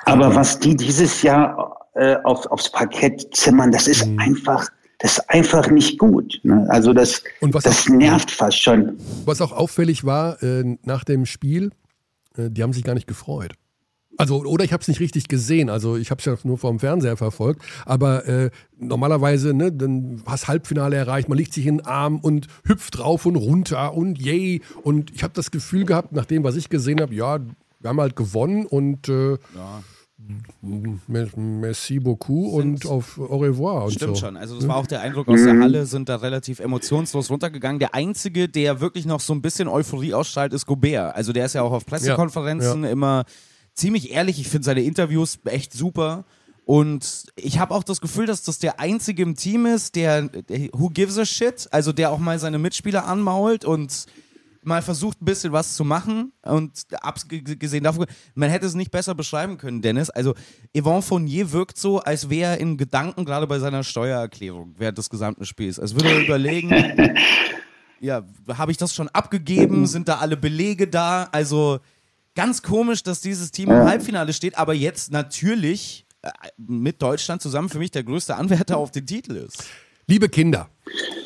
Aber was die dieses Jahr äh, auf, aufs Parkett zimmern, das ist mhm. einfach das ist einfach nicht gut. Ne? Also das, das auch, nervt fast schon. Was auch auffällig war äh, nach dem Spiel, äh, die haben sich gar nicht gefreut. Also, oder ich habe es nicht richtig gesehen. Also, ich habe es ja nur vom Fernseher verfolgt. Aber äh, normalerweise, ne, dann hast Halbfinale erreicht, man legt sich in den Arm und hüpft rauf und runter und yay. Und ich habe das Gefühl gehabt, nach dem, was ich gesehen habe, ja, wir haben halt gewonnen und äh, ja. Merci beaucoup und auf au revoir. Und Stimmt so. schon. Also das war auch der Eindruck aus der Halle, sind da relativ emotionslos runtergegangen. Der Einzige, der wirklich noch so ein bisschen Euphorie ausstrahlt, ist Gobert. Also der ist ja auch auf Pressekonferenzen ja, ja. immer ziemlich ehrlich. Ich finde seine Interviews echt super. Und ich habe auch das Gefühl, dass das der Einzige im Team ist, der, der who gives a shit, also der auch mal seine Mitspieler anmault und mal versucht, ein bisschen was zu machen und abgesehen davon, man hätte es nicht besser beschreiben können, Dennis. Also, Yvon Fournier wirkt so, als wäre er in Gedanken gerade bei seiner Steuererklärung während des gesamten Spiels. Als würde er überlegen, ja, habe ich das schon abgegeben? Sind da alle Belege da? Also, ganz komisch, dass dieses Team im Halbfinale steht, aber jetzt natürlich äh, mit Deutschland zusammen für mich der größte Anwärter auf den Titel ist. Liebe Kinder,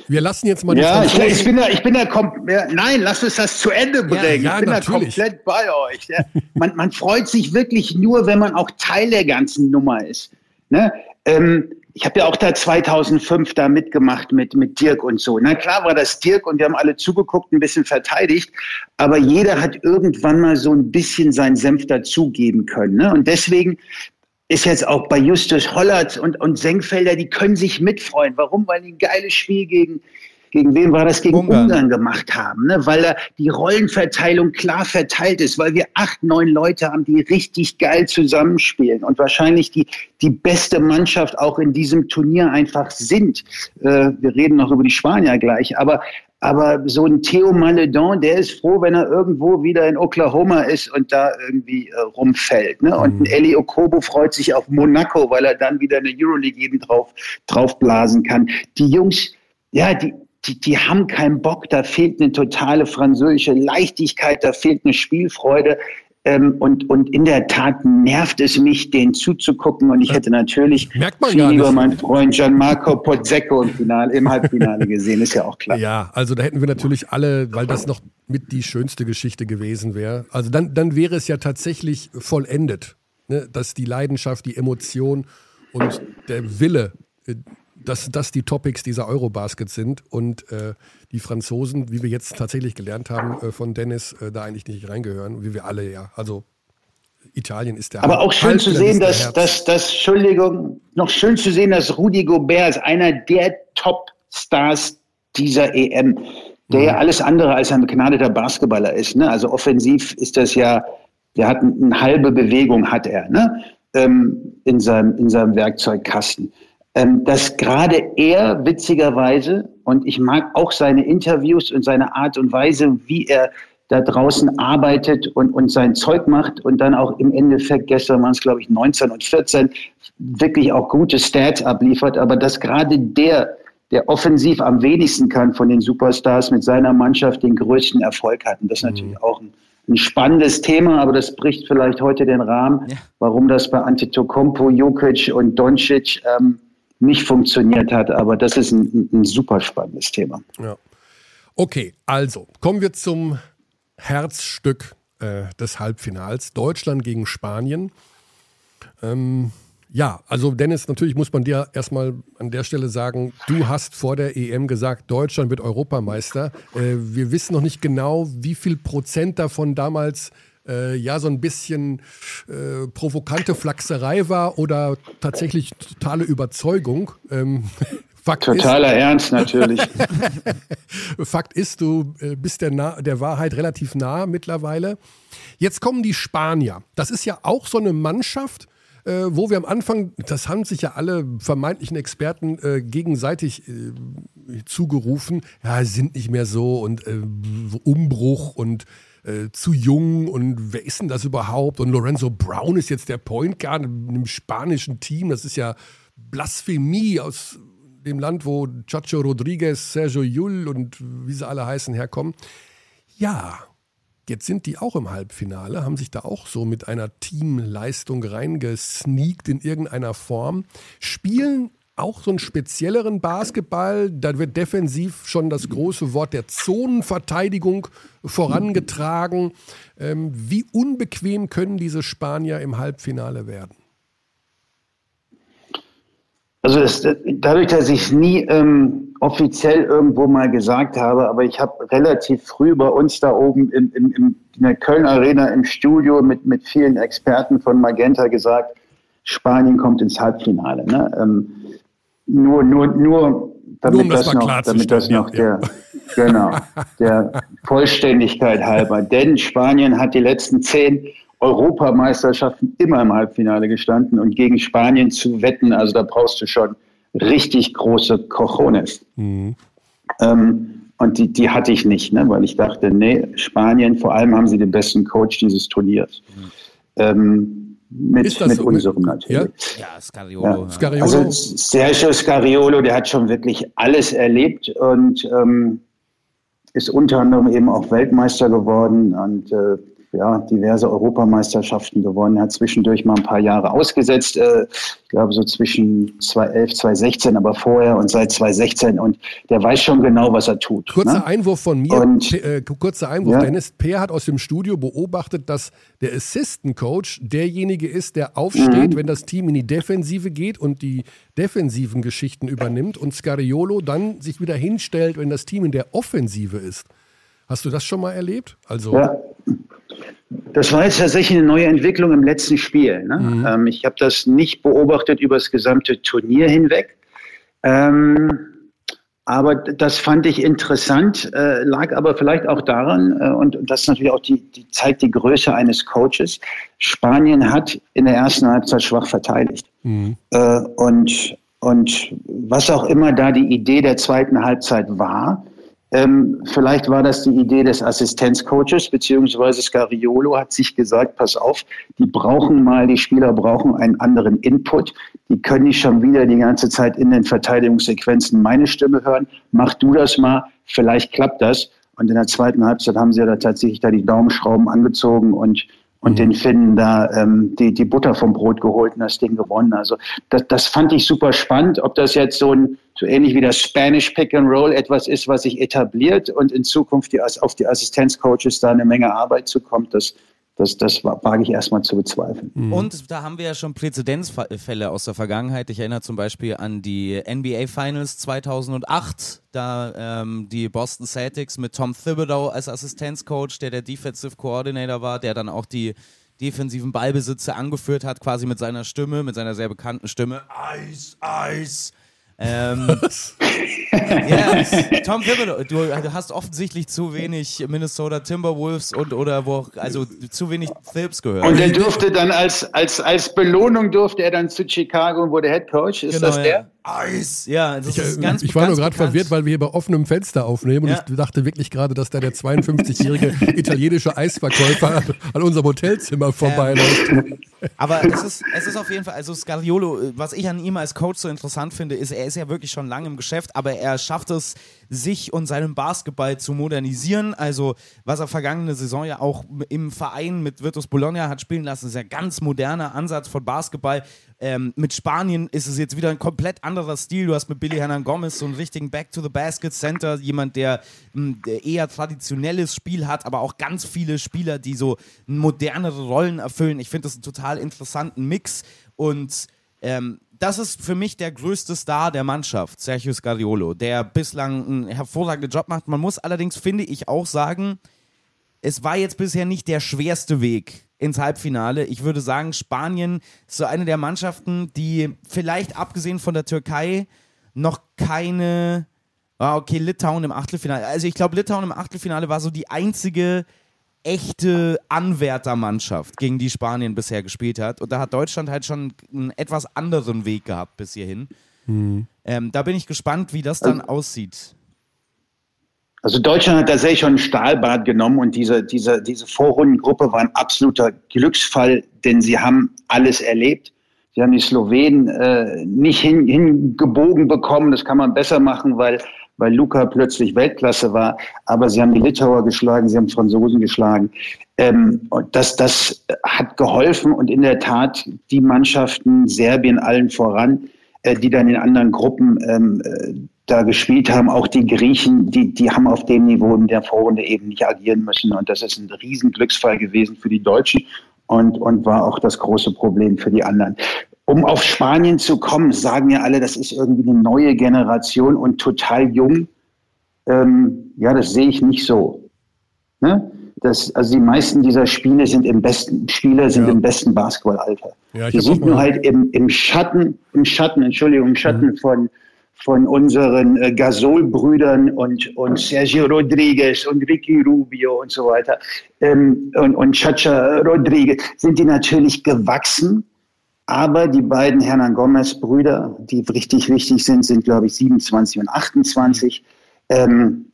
wir lassen jetzt mal die Ja, ich, ich, bin da, ich bin da komplett. Nein, lass uns das zu Ende bringen. Ja, ja, ich bin natürlich. da komplett bei euch. Ja. Man, man freut sich wirklich nur, wenn man auch Teil der ganzen Nummer ist. Ne? Ähm, ich habe ja auch da 2005 da mitgemacht mit, mit Dirk und so. Na klar war das Dirk und wir haben alle zugeguckt, ein bisschen verteidigt, aber jeder hat irgendwann mal so ein bisschen seinen Senf dazugeben können. Ne? Und deswegen ist jetzt auch bei Justus Hollert und, und Senkfelder, die können sich mitfreuen. Warum? Weil die ein geiles Spiel gegen, gegen wen war das? Gegen Ungarn, Ungarn gemacht haben, ne? weil da die Rollenverteilung klar verteilt ist, weil wir acht, neun Leute haben, die richtig geil zusammenspielen und wahrscheinlich die, die beste Mannschaft auch in diesem Turnier einfach sind. Äh, wir reden noch über die Spanier gleich, aber aber so ein Theo Maledon, der ist froh, wenn er irgendwo wieder in Oklahoma ist und da irgendwie äh, rumfällt. Ne? Und ein mhm. Eli Okobo freut sich auf Monaco, weil er dann wieder eine Euroleague eben drauf, draufblasen kann. Die Jungs, ja, die, die, die haben keinen Bock, da fehlt eine totale französische Leichtigkeit, da fehlt eine Spielfreude. Ähm, und, und in der Tat nervt es mich, den zuzugucken. Und ich hätte natürlich viel lieber meinen Freund Gianmarco Pozzecco im, Finale, im Halbfinale gesehen, ist ja auch klar. Ja, also da hätten wir natürlich alle, weil das noch mit die schönste Geschichte gewesen wäre. Also dann, dann wäre es ja tatsächlich vollendet, ne? dass die Leidenschaft, die Emotion und der Wille äh, dass das die Topics dieser Eurobasket sind und äh, die Franzosen, wie wir jetzt tatsächlich gelernt haben äh, von Dennis, äh, da eigentlich nicht reingehören, wie wir alle ja. Also Italien ist der Aber auch schön zu sehen, dass, dass, dass, Entschuldigung, noch schön zu sehen, dass Rudi Gobert ist einer der Top-Stars dieser EM, der mhm. ja alles andere als ein begnadeter Basketballer ist. Ne? Also offensiv ist das ja, der hat eine halbe Bewegung, hat er, ne? Ähm, in, seinem, in seinem Werkzeugkasten dass gerade er witzigerweise, und ich mag auch seine Interviews und seine Art und Weise, wie er da draußen arbeitet und, und sein Zeug macht und dann auch im Endeffekt, gestern waren es glaube ich 19 und 14, wirklich auch gute Stats abliefert, aber dass gerade der, der offensiv am wenigsten kann von den Superstars mit seiner Mannschaft den größten Erfolg hat. Und das ist mhm. natürlich auch ein, ein, spannendes Thema, aber das bricht vielleicht heute den Rahmen, ja. warum das bei Antetokounmpo, Jokic und Doncic ähm, nicht funktioniert hat. Aber das ist ein, ein super spannendes Thema. Ja. Okay, also kommen wir zum Herzstück äh, des Halbfinals. Deutschland gegen Spanien. Ähm, ja, also Dennis, natürlich muss man dir erstmal an der Stelle sagen, du hast vor der EM gesagt, Deutschland wird Europameister. Äh, wir wissen noch nicht genau, wie viel Prozent davon damals äh, ja so ein bisschen äh, provokante Flachserei war oder tatsächlich totale Überzeugung. Ähm, Fakt Totaler ist, Ernst natürlich. Fakt ist, du äh, bist der, nah, der Wahrheit relativ nah mittlerweile. Jetzt kommen die Spanier. Das ist ja auch so eine Mannschaft, äh, wo wir am Anfang, das haben sich ja alle vermeintlichen Experten äh, gegenseitig äh, zugerufen, ja, sind nicht mehr so und äh, Umbruch und äh, zu jung und wer ist denn das überhaupt? Und Lorenzo Brown ist jetzt der Point Guard in einem spanischen Team. Das ist ja Blasphemie aus dem Land, wo Chacho Rodriguez, Sergio Yul und wie sie alle heißen herkommen. Ja, jetzt sind die auch im Halbfinale, haben sich da auch so mit einer Teamleistung reingesneakt in irgendeiner Form, spielen auch so einen spezielleren Basketball. Da wird defensiv schon das große Wort der Zonenverteidigung vorangetragen. Ähm, wie unbequem können diese Spanier im Halbfinale werden? Also das, dadurch, dass ich es nie ähm, offiziell irgendwo mal gesagt habe, aber ich habe relativ früh bei uns da oben in, in, in der Köln Arena im Studio mit, mit vielen Experten von Magenta gesagt, Spanien kommt ins Halbfinale. Ne? Ähm, nur, nur, nur, damit nur um das, das noch, damit das noch ja, der, ja. genau, der Vollständigkeit halber. Denn Spanien hat die letzten zehn Europameisterschaften immer im Halbfinale gestanden und gegen Spanien zu wetten, also da brauchst du schon richtig große Cojones. Mhm. Ähm, und die, die hatte ich nicht, ne? weil ich dachte, nee, Spanien, vor allem haben sie den besten Coach dieses Turniers. Mhm. Ähm, mit, mit so? unserem natürlich. Ja, ja Scariolo. Ja. Scariolo. Also Sergio Scariolo, der hat schon wirklich alles erlebt und ähm, ist unter anderem eben auch Weltmeister geworden und äh, ja, diverse Europameisterschaften gewonnen. Hat zwischendurch mal ein paar Jahre ausgesetzt, äh, ich glaube so zwischen 2011, 2016, aber vorher und seit 2016. Und der weiß schon genau, was er tut. Kurzer ne? Einwurf von mir, und, äh, kurzer Einwurf. Ja. Dennis Peer hat aus dem Studio beobachtet, dass der Assistant Coach derjenige ist, der aufsteht, mhm. wenn das Team in die Defensive geht und die defensiven Geschichten übernimmt und Scariolo dann sich wieder hinstellt, wenn das Team in der Offensive ist. Hast du das schon mal erlebt? Also ja. Das war jetzt tatsächlich eine neue Entwicklung im letzten Spiel. Ne? Mhm. Ähm, ich habe das nicht beobachtet über das gesamte Turnier hinweg. Ähm, aber das fand ich interessant, äh, lag aber vielleicht auch daran, äh, und das natürlich auch die, die zeigt die Größe eines Coaches. Spanien hat in der ersten Halbzeit schwach verteidigt. Mhm. Äh, und, und was auch immer da die Idee der zweiten Halbzeit war, Ähm, vielleicht war das die Idee des Assistenzcoaches, beziehungsweise Scariolo hat sich gesagt, pass auf, die brauchen mal, die Spieler brauchen einen anderen Input. Die können nicht schon wieder die ganze Zeit in den Verteidigungssequenzen meine Stimme hören. Mach du das mal, vielleicht klappt das. Und in der zweiten Halbzeit haben sie ja da tatsächlich da die Daumenschrauben angezogen und und mhm. den Finnen da ähm, die, die Butter vom Brot geholt und das Ding gewonnen. Also das, das fand ich super spannend. Ob das jetzt so ein so ähnlich wie das Spanish Pick and Roll etwas ist, was sich etabliert und in Zukunft die, auf die Assistenzcoaches da eine Menge Arbeit zukommt, das, das, das wage ich erstmal zu bezweifeln. Mhm. Und da haben wir ja schon Präzedenzfälle aus der Vergangenheit. Ich erinnere zum Beispiel an die NBA Finals 2008, da ähm, die Boston Celtics mit Tom Thibodeau als Assistenzcoach, der der Defensive Coordinator war, der dann auch die defensiven Ballbesitze angeführt hat, quasi mit seiner Stimme, mit seiner sehr bekannten Stimme. Eis, Eis. Ähm, ja, Tom Thibodeau, du, du, hast offensichtlich zu wenig Minnesota Timberwolves und oder wo also zu wenig Thibs gehört. Und er durfte dann als, als, als Belohnung durfte er dann zu Chicago und wurde Head Coach. Ist genau, das der? Ja. Eis. Ja, das ich, ist ganz Ich war nur gerade verwirrt, weil wir hier bei offenem Fenster aufnehmen ja. und ich dachte wirklich gerade, dass da der 52-jährige italienische Eisverkäufer an unserem Hotelzimmer vorbeiläuft. Ähm, aber es ist, es ist auf jeden Fall, also Scariolo, was ich an ihm als Coach so interessant finde, ist, er ist ja wirklich schon lange im Geschäft, aber er schafft es, sich und seinen Basketball zu modernisieren. Also, was er vergangene Saison ja auch im Verein mit Virtus Bologna hat spielen lassen, ist ja ganz moderner Ansatz von Basketball. Ähm, mit Spanien ist es jetzt wieder ein komplett anderer Stil. Du hast mit Billy Hernan Gomez so einen richtigen Back-to-the-Basket-Center, jemand, der, mh, hm, eher traditionelles Spiel hat, aber auch ganz viele Spieler, die so modernere Rollen erfüllen. Ich finde das einen total interessanten Mix und ähm, das ist für mich der größte Star der Mannschaft, Sergio Scariolo, der bislang einen hervorragenden Job macht. Man muss allerdings, finde ich, auch sagen, es war jetzt bisher nicht der schwerste Weg ins Halbfinale. Ich würde sagen, Spanien ist so eine der Mannschaften, die vielleicht abgesehen von der Türkei noch keine. Ah, okay, Litauen im Achtelfinale. Also ich glaube, Litauen im Achtelfinale war so die einzige echte Anwärtermannschaft, gegen die Spanien bisher gespielt hat. Und da hat Deutschland halt schon einen etwas anderen Weg gehabt bis hierhin. Mhm. Ähm, da bin ich gespannt, wie das dann aussieht. Also Deutschland hat tatsächlich schon ein Stahlbad genommen und diese, diese, diese Vorrundengruppe war ein absoluter Glücksfall, denn sie haben alles erlebt. Sie haben die Slowenen äh, nicht hin, hingebogen bekommen. Das kann man besser machen, weil weil Luca plötzlich Weltklasse war. Aber sie haben die Litauer geschlagen, sie haben Franzosen geschlagen. Ähm, und das, das hat geholfen und in der Tat die Mannschaften, Serbien allen voran, äh, die dann in anderen Gruppen ähm, äh, da gespielt haben, auch die Griechen, die, die haben auf dem Niveau in der Vorrunde eben nicht agieren müssen. Und das ist ein Riesenglücksfall gewesen für die Deutschen und, und war auch das große Problem für die anderen um auf Spanien zu kommen, sagen ja alle, das ist irgendwie eine neue Generation und total jung. Ähm, ja, das sehe ich nicht so. Ne? Das, also die meisten dieser Spiele sind im besten Spieler sind ja. im besten Basketballalter. Ja, die sind nur halt im, im Schatten, im Schatten, Entschuldigung, im Schatten mhm. von von unseren äh, Gasol-Brüdern und, und Sergio Rodriguez und Ricky Rubio und so weiter ähm, und, und Chacha Rodriguez sind die natürlich gewachsen aber die beiden Hernan Gomez-Brüder, die richtig wichtig sind, sind, glaube ich, 27 und 28. Ähm,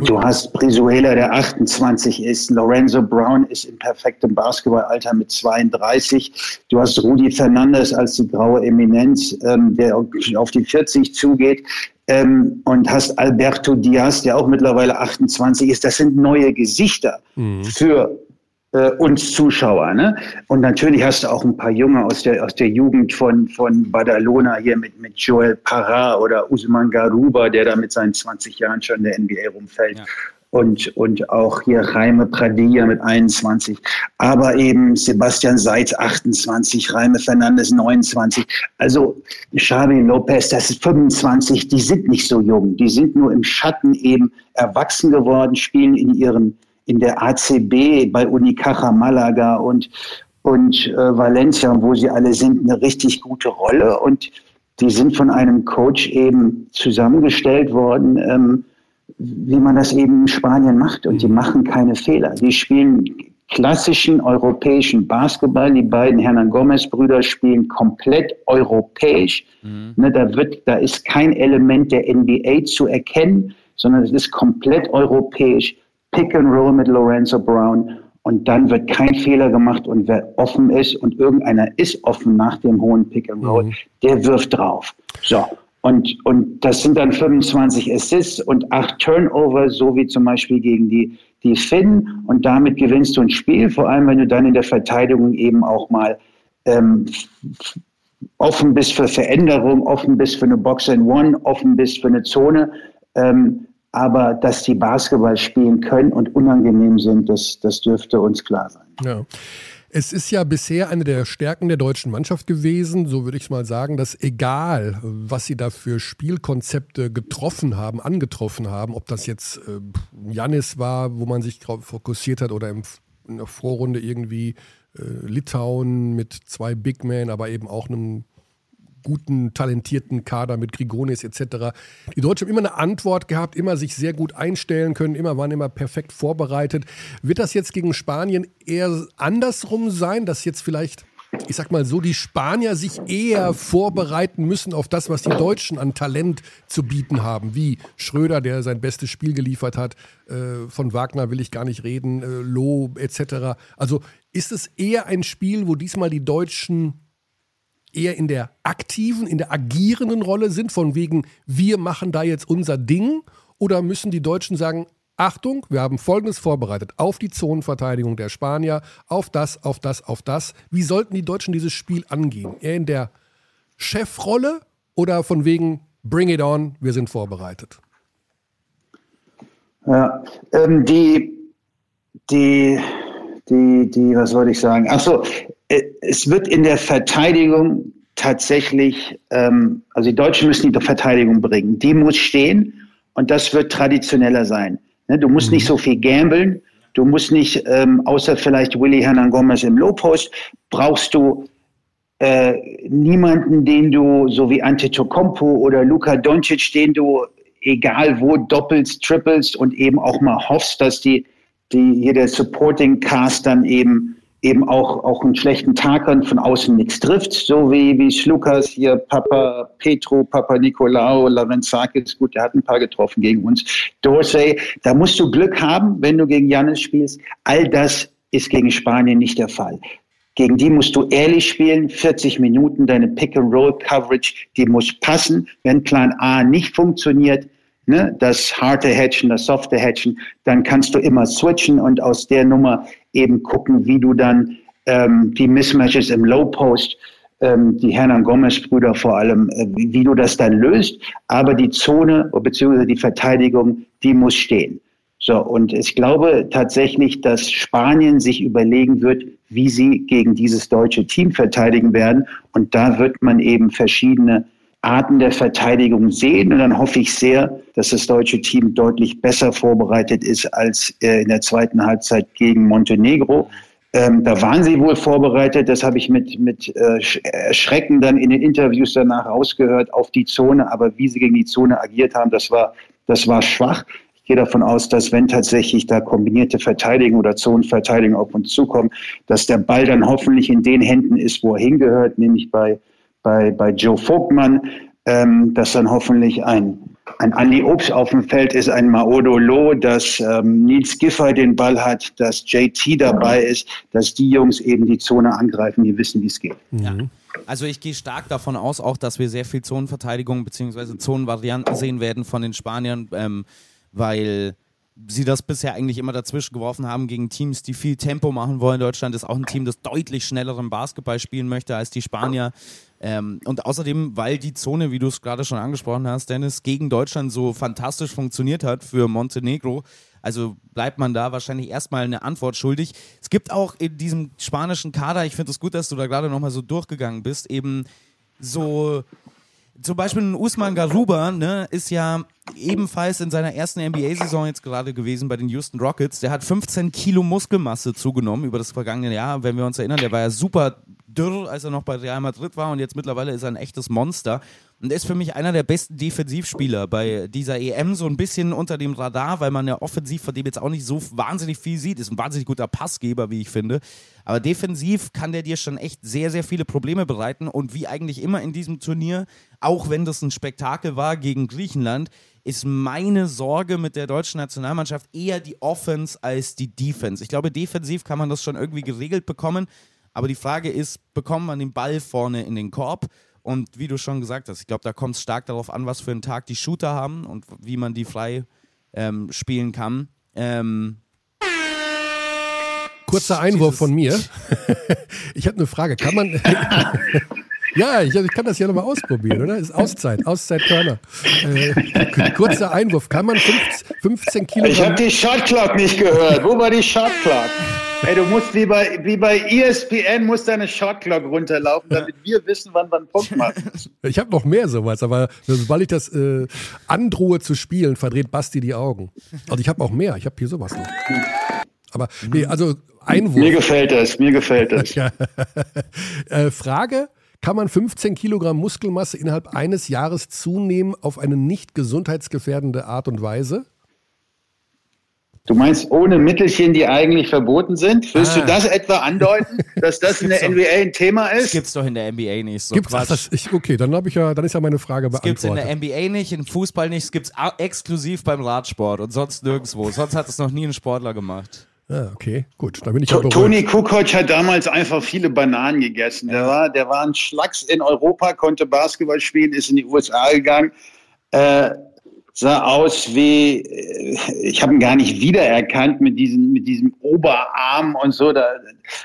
du hast Brizuela, der 28 ist. Lorenzo Brown ist im perfekten Basketballalter mit 32. Du hast Rudi Fernandes als die graue Eminenz, ähm, der auf die 40 zugeht. Ähm, und hast Alberto Diaz, der auch mittlerweile 28 ist. Das sind neue Gesichter mhm. für äh, uns Zuschauer. Ne? Und natürlich hast du auch ein paar Junge aus der, aus der Jugend von, von Badalona hier mit, mit Joel Parra oder Usman Garuba, der da mit seinen 20 Jahren schon in der NBA rumfällt. Ja. Und, und auch hier Raime Pradilla mit 21, aber eben Sebastian Seitz 28, Raime Fernandes 29. Also Xavi Lopez, das ist 25, die sind nicht so jung, die sind nur im Schatten eben erwachsen geworden, spielen in ihren in der ACB bei Unicaja Malaga und, und äh, Valencia, wo sie alle sind, eine richtig gute Rolle. Und die sind von einem Coach eben zusammengestellt worden, ähm, wie man das eben in Spanien macht. Und die mhm. machen keine Fehler. Die spielen klassischen europäischen Basketball. Die beiden Hernan Gomez-Brüder spielen komplett europäisch. Mhm. Ne, da, wird, da ist kein Element der NBA zu erkennen. sondern es ist komplett europäisch. Pick and Roll mit Lorenzo Brown und dann wird kein Fehler gemacht und wer offen ist und irgendeiner ist offen nach dem hohen Pick and Roll, mhm. der wirft drauf. So. Und, und das sind dann 25 Assists und acht Turnover, so wie zum Beispiel gegen die, die Finn. Und damit gewinnst du ein Spiel, vor allem wenn du dann in der Verteidigung eben auch mal ähm, offen bist für Veränderung, offen bist für eine Box and One, offen bist für eine Zone. Ähm, aber dass die Basketball spielen können und unangenehm sind, das, das dürfte uns klar sein. Ja. Es ist ja bisher eine der Stärken der deutschen Mannschaft gewesen, so würde ich es mal sagen, dass egal, was sie da für Spielkonzepte getroffen haben, angetroffen haben, ob das jetzt äh, war, wo man sich fokussiert hat, oder im, in der Vorrunde irgendwie äh, Litauen mit zwei Big Men, aber eben auch einem guten, talentierten Kader mit Grigonis etc. Die Deutschen haben immer eine Antwort gehabt, immer sich sehr gut einstellen können, immer waren immer perfekt vorbereitet. Wird das jetzt gegen Spanien eher andersrum sein, dass jetzt vielleicht ich sag mal so, die Spanier sich eher vorbereiten müssen auf das, was die Deutschen an Talent zu bieten haben, wie Schröder, der sein bestes Spiel geliefert hat, äh, von Wagner will ich gar nicht reden, äh, Loh etc. Also ist es eher ein Spiel, wo diesmal die Deutschen eher in der aktiven, in der agierenden Rolle sind, von wegen, wir machen da jetzt unser Ding? Oder müssen die Deutschen sagen, Achtung, wir haben Folgendes vorbereitet auf die Zonenverteidigung der Spanier, auf das, auf das, auf das. Wie sollten die Deutschen dieses Spiel angehen? Eher in der Chefrolle oder von wegen, bring it on, wir sind vorbereitet? Ja, ähm, die, die, die, die, was wollte ich sagen? Achso, es wird in der Verteidigung tatsächlich, ähm, also die Deutschen müssen die Verteidigung bringen. Die muss stehen und das wird traditioneller sein. Ne, du musst mhm. nicht so viel gambeln. Du musst nicht, ähm, außer vielleicht Willy Hernan Gomez im Low-Post, brauchst du äh, niemanden, den du, so wie Antetokounmpo oder Luka Doncic, den du egal wo doppelst, trippelst und eben auch mal hoffst, dass die, die hier der Supporting Cast dann eben eben auch, auch einen schlechten Tag und von außen nichts trifft, so wie, wie Lukas hier, Papa Petro, Papa Nicolao, Lavenzakis, gut, der hat ein paar getroffen gegen uns, Dorsey, da musst du Glück haben, wenn du gegen Janis spielst. All das ist gegen Spanien nicht der Fall. Gegen die musst du ehrlich spielen, 40 Minuten, deine Pick-and-Roll-Coverage, die muss passen. Wenn Plan A nicht funktioniert, ne, das harte Hatchen, das softe Hatchen, dann kannst du immer switchen und aus der Nummer eben gucken, wie du dann ähm, die Mismatches im Low Post, ähm, die Hernan Gomez-Brüder vor allem, äh, wie, wie, du das dann löst. Aber die Zone bzw. die Verteidigung, die muss stehen. So, und ich glaube tatsächlich, dass Spanien sich überlegen wird, wie sie gegen dieses deutsche Team verteidigen werden. Und da wird man eben verschiedene Arten der Verteidigung sehen. Und dann hoffe ich sehr, dass das deutsche Team deutlich besser vorbereitet ist als äh, in der zweiten Halbzeit gegen Montenegro. Ähm, da waren sie wohl vorbereitet. Das habe ich mit, mit äh, Schrecken dann in den Interviews danach rausgehört auf die Zone. Aber wie sie gegen die Zone agiert haben, das war, das war schwach. Ich gehe davon aus, dass wenn tatsächlich da kombinierte Verteidigung oder Zonenverteidigung auf uns zukommt, dass der Ball dann hoffentlich in den Händen ist, wo er hingehört, nämlich bei bei, bei Joe Vogtmann, ähm, dass dann hoffentlich ein, ein Andi Obst auf dem Feld ist, ein Maodo Loh, dass ähm, Nils Giffer den Ball hat, dass JT dabei ist, dass die Jungs eben die Zone angreifen, die wissen, wie es geht. Ja. Also ich gehe stark davon aus, auch dass wir sehr viel Zonenverteidigung bzw. Zonenvarianten sehen werden von den Spaniern, ähm, weil sie das bisher eigentlich immer dazwischen geworfen haben gegen Teams, die viel Tempo machen wollen. Deutschland ist auch ein Team, das deutlich schnelleren Basketball spielen möchte als die Spanier. Ähm, und außerdem, weil die Zone, wie du es gerade schon angesprochen hast, Dennis, gegen Deutschland so fantastisch funktioniert hat für Montenegro, also bleibt man da wahrscheinlich erstmal eine Antwort schuldig. Es gibt auch in diesem spanischen Kader, ich finde es gut, dass du da gerade nochmal so durchgegangen bist, eben so zum Beispiel ein Usman Garuba ne, ist ja ebenfalls in seiner ersten NBA-Saison jetzt gerade gewesen bei den Houston Rockets. Der hat 15 Kilo Muskelmasse zugenommen über das vergangene Jahr. Wenn wir uns erinnern, der war ja super dürr, als er noch bei Real Madrid war und jetzt mittlerweile ist er ein echtes Monster. Und er ist für mich einer der besten Defensivspieler bei dieser EM, so ein bisschen unter dem Radar, weil man ja offensiv von dem jetzt auch nicht so wahnsinnig viel sieht. Ist ein wahnsinnig guter Passgeber, wie ich finde. Aber defensiv kann der dir schon echt sehr, sehr viele Probleme bereiten. Und wie eigentlich immer in diesem Turnier, auch wenn das ein Spektakel war gegen Griechenland, ist meine Sorge mit der deutschen Nationalmannschaft eher die Offense als die Defense. Ich glaube, defensiv kann man das schon irgendwie geregelt bekommen, aber die Frage ist, bekommt man den Ball vorne in den Korb? Und wie du schon gesagt hast, ich glaube, da kommt es stark darauf an, was für einen Tag die Shooter haben und wie man die frei ähm, spielen kann. Ähm, Kurzer Einwurf von mir. ich habe eine Frage. Kann man. ja, ich, ich, kann das ja nochmal ausprobieren, oder? Ist Auszeit, Auszeit Körner. Äh, kurzer Einwurf. Kann man 15, 15 Kilogramm. Ich habe die Shotclock nicht gehört. Wo war die Shotclock? Ey, du musst wie bei, wie bei ESPN muss deine Shotclock runterlaufen, damit wir wissen, wann wir einen Punkt machen. Ich habe noch mehr sowas, aber sobald ich das äh, androhe zu spielen, verdreht Basti die Augen. Also ich habe auch mehr. Ich habe hier sowas noch. Aber nee, also Einwurf. Mir gefällt es, mir gefällt ja. äh, Frage: Kann man 15 Kilogramm Muskelmasse innerhalb eines Jahres zunehmen auf eine nicht gesundheitsgefährdende Art und Weise? Du meinst ohne Mittelchen, die eigentlich verboten sind? Willst ah. du das etwa andeuten, dass das, das in der NBA ein Thema ist? Das gibt's doch in der NBA nicht. So gibt's, ach, das, ich, okay, dann habe ich ja, dann ist ja meine Frage beantwortet. Das gibt's in der NBA nicht, im Fußball nicht, es gibt's exklusiv beim Radsport und sonst nirgendwo. Sonst hat es noch nie ein Sportler gemacht. Ah, okay, gut. Da bin ich ja Toni Kukoc hat damals einfach viele Bananen gegessen. Der war, der war ein Schlacks in Europa, konnte Basketball spielen, ist in die USA gegangen. Äh, sah aus wie, äh, ich habe ihn gar nicht wiedererkannt mit diesem, mit diesem Oberarm und so. Da,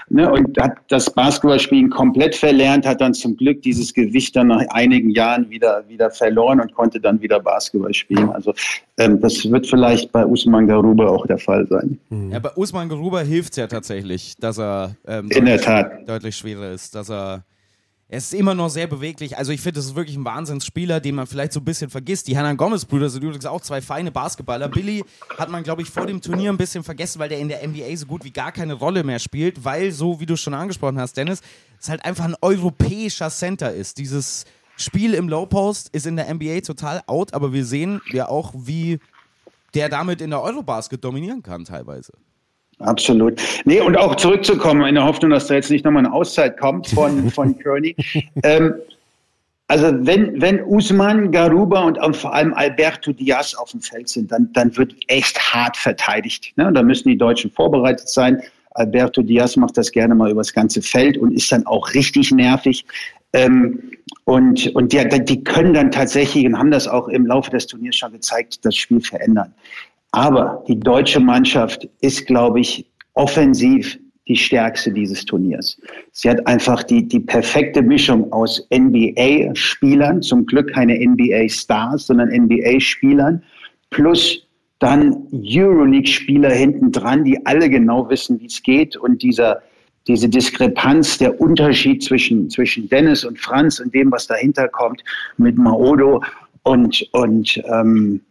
ne, und hat das Basketballspielen komplett verlernt, hat dann zum Glück dieses Gewicht dann nach einigen Jahren wieder, wieder verloren und konnte dann wieder Basketball spielen. Also ähm, das wird vielleicht bei Usman Garuba auch der Fall sein. Ja, bei Usman Garuba hilft es ja tatsächlich, dass er ähm, In der Tat. deutlich schwerer ist, dass er er ist immer noch sehr beweglich. Also ich finde, das ist wirklich ein Wahnsinnsspieler, den man vielleicht so ein bisschen vergisst. Die Hernan Gomez-Brüder sind übrigens auch zwei feine Basketballer. Billy hat man, glaube ich, vor dem Turnier ein bisschen vergessen, weil der in der NBA so gut wie gar keine Rolle mehr spielt, weil so, wie du schon angesprochen hast, Dennis, es halt einfach ein europäischer Center ist. Dieses Spiel im Low Post ist in der NBA total out, aber wir sehen ja auch, wie der damit in der Eurobasket dominieren kann teilweise. Absolut. Nee, und auch zurückzukommen, in der Hoffnung, dass da jetzt nicht nochmal eine Auszeit kommt von, von Kearney. Ähm, also wenn, wenn Usman, Garuba und vor allem Alberto Diaz auf dem Feld sind, dann, dann wird echt hart verteidigt. Ne? Da müssen die Deutschen vorbereitet sein. Alberto Diaz macht das gerne mal übers ganze Feld und ist dann auch richtig nervig. Ähm, und und die, die können dann tatsächlich und haben das auch im Laufe des Turniers schon gezeigt, das Spiel verändern. Aber die deutsche Mannschaft ist, glaube ich, offensiv die stärkste dieses Turniers. Sie hat einfach die, die perfekte Mischung aus NBA-Spielern, zum Glück keine NBA-Stars, sondern NBA-Spielern, plus dann Euroleague-Spieler hinten dran, die alle genau wissen, wie es geht. Und dieser, diese Diskrepanz, der Unterschied zwischen, zwischen Dennis und Franz und dem, was dahinter kommt, mit Maodo und, und ähm,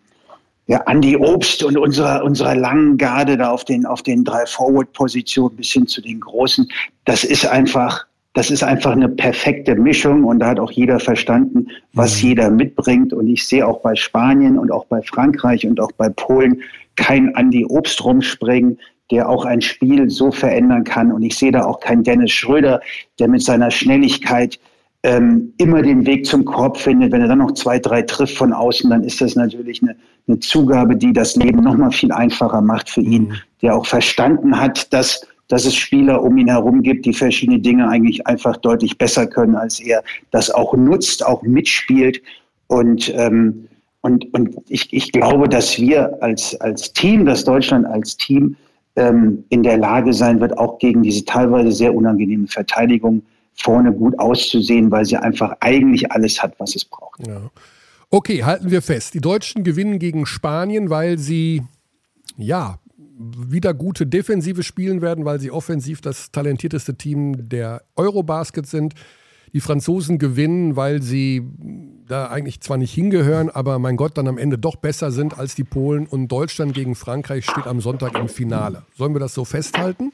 ja, Andy Obst und unserer, unserer langen Garde da auf den, auf den drei Forward-Positionen bis hin zu den großen, das ist einfach, das ist einfach eine perfekte Mischung und da hat auch jeder verstanden, was mhm. jeder mitbringt. Und ich sehe auch bei Spanien und auch bei Frankreich und auch bei Polen kein Andy Obst rumspringen, der auch ein Spiel so verändern kann. Und ich sehe da auch keinen Dennis Schröder, der mit seiner Schnelligkeit ähm, immer den Weg zum Korb findet. Wenn er dann noch zwei, drei trifft von außen, dann ist das natürlich eine, eine Zugabe, die das Leben noch mal viel einfacher macht für ihn, mhm. der auch verstanden hat, dass, dass es Spieler um ihn herum gibt, die verschiedene Dinge eigentlich einfach deutlich besser können als er, das auch nutzt, auch mitspielt und ähm, und, und ich, ich glaube, dass wir als, als Team, dass Deutschland als Team ähm, in der Lage sein wird, auch gegen diese teilweise sehr unangenehme Verteidigung vorne gut auszusehen, weil sie einfach eigentlich alles hat, was es braucht. Ja. Okay, halten wir fest. Die Deutschen gewinnen gegen Spanien, weil sie ja wieder gute Defensive spielen werden, weil sie offensiv das talentierteste Team der Eurobasket sind. Die Franzosen gewinnen, weil sie da eigentlich zwar nicht hingehören, aber mein Gott, dann am Ende doch besser sind als die Polen. Und Deutschland gegen Frankreich steht am Sonntag im Finale. Sollen wir das so festhalten?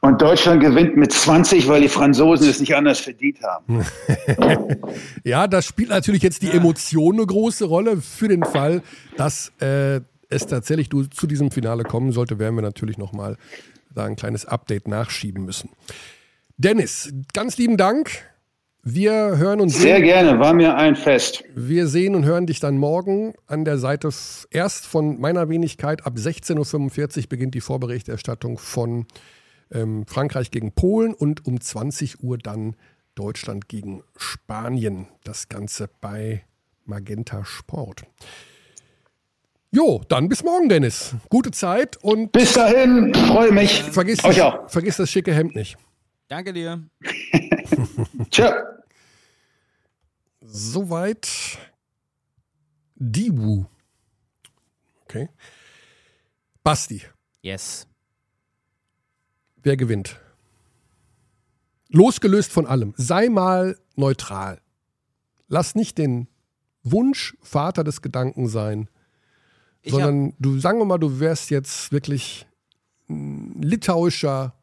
Und Deutschland gewinnt mit 20, weil die Franzosen es nicht anders verdient haben. ja, das spielt natürlich jetzt die Emotion eine große Rolle. Für den Fall, dass äh, es tatsächlich zu diesem Finale kommen sollte, werden wir natürlich nochmal da ein kleines Update nachschieben müssen. Dennis, ganz lieben Dank. Wir hören uns. Sehr gerne, war mir ein Fest. Wir sehen und hören dich dann morgen an der Seite erst von meiner Wenigkeit. Ab 16.45 Uhr beginnt die Vorberichterstattung von ähm, Frankreich gegen Polen und um 20 Uhr dann Deutschland gegen Spanien. Das Ganze bei Magenta Sport. Jo, dann bis morgen, Dennis. Gute Zeit und. Bis dahin, freue mich. Vergiss, Euch auch. vergiss das schicke Hemd nicht. Danke dir. Tschö. Soweit Dibu. Okay. Basti. Yes. Wer gewinnt? Losgelöst von allem. Sei mal neutral. Lass nicht den Wunsch Vater des Gedanken sein, ich sondern du, sagen wir mal, du wärst jetzt wirklich ein litauischer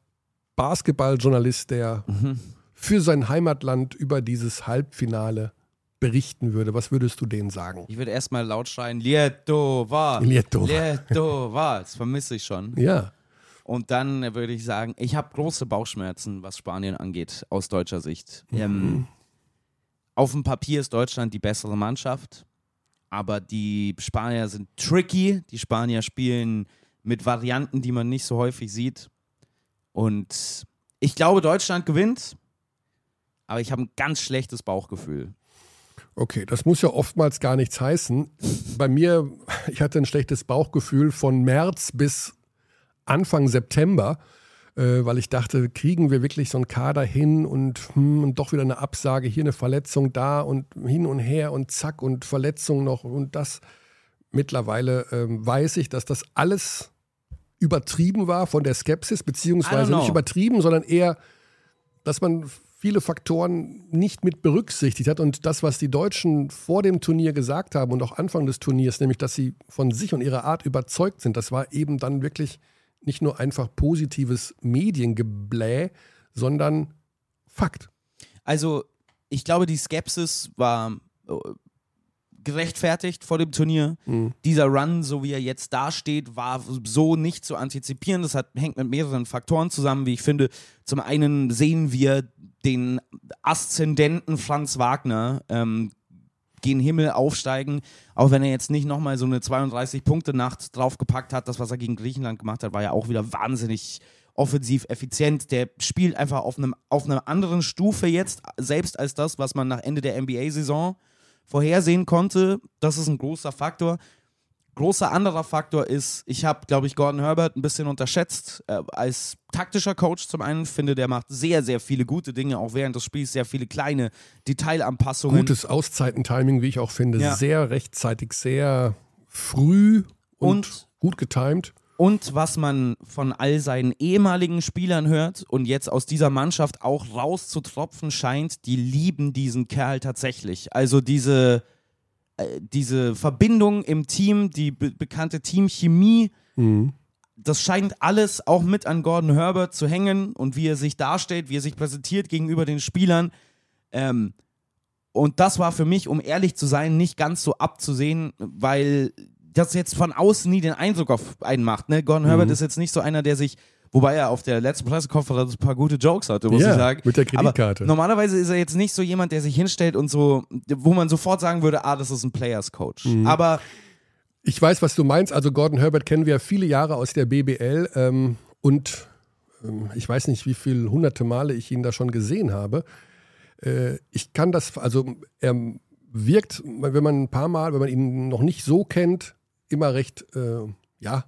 Basketballjournalist, der mhm. für sein Heimatland über dieses Halbfinale berichten würde. Was würdest du denen sagen? Ich würde erstmal laut schreien, Lietova. Lietova. Lietova. Das vermisse ich schon. Ja. Und dann würde ich sagen, ich habe große Bauchschmerzen, was Spanien angeht, aus deutscher Sicht. Mhm. Ähm, auf dem Papier ist Deutschland die bessere Mannschaft, aber die Spanier sind tricky. Die Spanier spielen mit Varianten, die man nicht so häufig sieht. Und ich glaube, Deutschland gewinnt, aber ich habe ein ganz schlechtes Bauchgefühl. Okay, das muss ja oftmals gar nichts heißen. Bei mir, ich hatte ein schlechtes Bauchgefühl von März bis Anfang September, äh, weil ich dachte, kriegen wir wirklich so einen Kader hin und, hm, und doch wieder eine Absage, hier eine Verletzung da und hin und her und zack und Verletzung noch und das. Mittlerweile ähm, weiß ich, dass das alles übertrieben war von der Skepsis, beziehungsweise nicht übertrieben, sondern eher, dass man viele Faktoren nicht mit berücksichtigt hat. Und das, was die Deutschen vor dem Turnier gesagt haben und auch Anfang des Turniers, nämlich, dass sie von sich und ihrer Art überzeugt sind, das war eben dann wirklich nicht nur einfach positives Mediengeblä, sondern Fakt. Also, ich glaube, die Skepsis war äh, gerechtfertigt vor dem Turnier. Mhm. Dieser Run, so wie er jetzt dasteht, war so nicht zu antizipieren. Das hat, hängt mit mehreren Faktoren zusammen, wie ich finde. Zum einen sehen wir den Aszendenten Franz Wagner ähm, gen Himmel aufsteigen, auch wenn er jetzt nicht nochmal so eine 32-Punkte-Nacht draufgepackt hat. Das, was er gegen Griechenland gemacht hat, war ja auch wieder wahnsinnig offensiv effizient. Der spielt einfach auf, einem, auf einer anderen Stufe jetzt, selbst als das, was man nach Ende der NBA-Saison vorhersehen konnte. Das ist ein großer Faktor. Großer anderer Faktor ist, ich habe, glaube ich, Gordon Herbert ein bisschen unterschätzt. Äh, als taktischer Coach zum einen finde, der macht sehr, sehr viele gute Dinge, auch während des Spiels sehr viele kleine Detailanpassungen. Gutes Auszeitentiming, wie ich auch finde. Ja. Sehr rechtzeitig, sehr früh und, und gut getimt. Und was man von all seinen ehemaligen Spielern hört und jetzt aus dieser Mannschaft auch rauszutropfen scheint, die lieben diesen Kerl tatsächlich. Also diese diese Verbindung im Team, die be bekannte Teamchemie, mhm. das scheint alles auch mit an Gordon Herbert zu hängen und wie er sich darstellt, wie er sich präsentiert gegenüber den Spielern. Ähm, und das war für mich, um ehrlich zu sein, nicht ganz so abzusehen, weil das jetzt von außen nie den Eindruck auf einen macht. Ne? Gordon mhm. Herbert ist jetzt nicht so einer, der sich Wobei er auf der letzten Pressekonferenz ein paar gute Jokes hatte, muss ja, ich sagen. Mit der Kreditkarte. Aber normalerweise ist er jetzt nicht so jemand, der sich hinstellt und so, wo man sofort sagen würde, ah, das ist ein Players Coach. Mhm. Aber ich weiß, was du meinst. Also Gordon Herbert kennen wir viele Jahre aus der BBL ähm, und ähm, ich weiß nicht, wie viele hunderte Male ich ihn da schon gesehen habe. Äh, ich kann das, also er wirkt, wenn man ein paar Mal, wenn man ihn noch nicht so kennt, immer recht, äh, ja,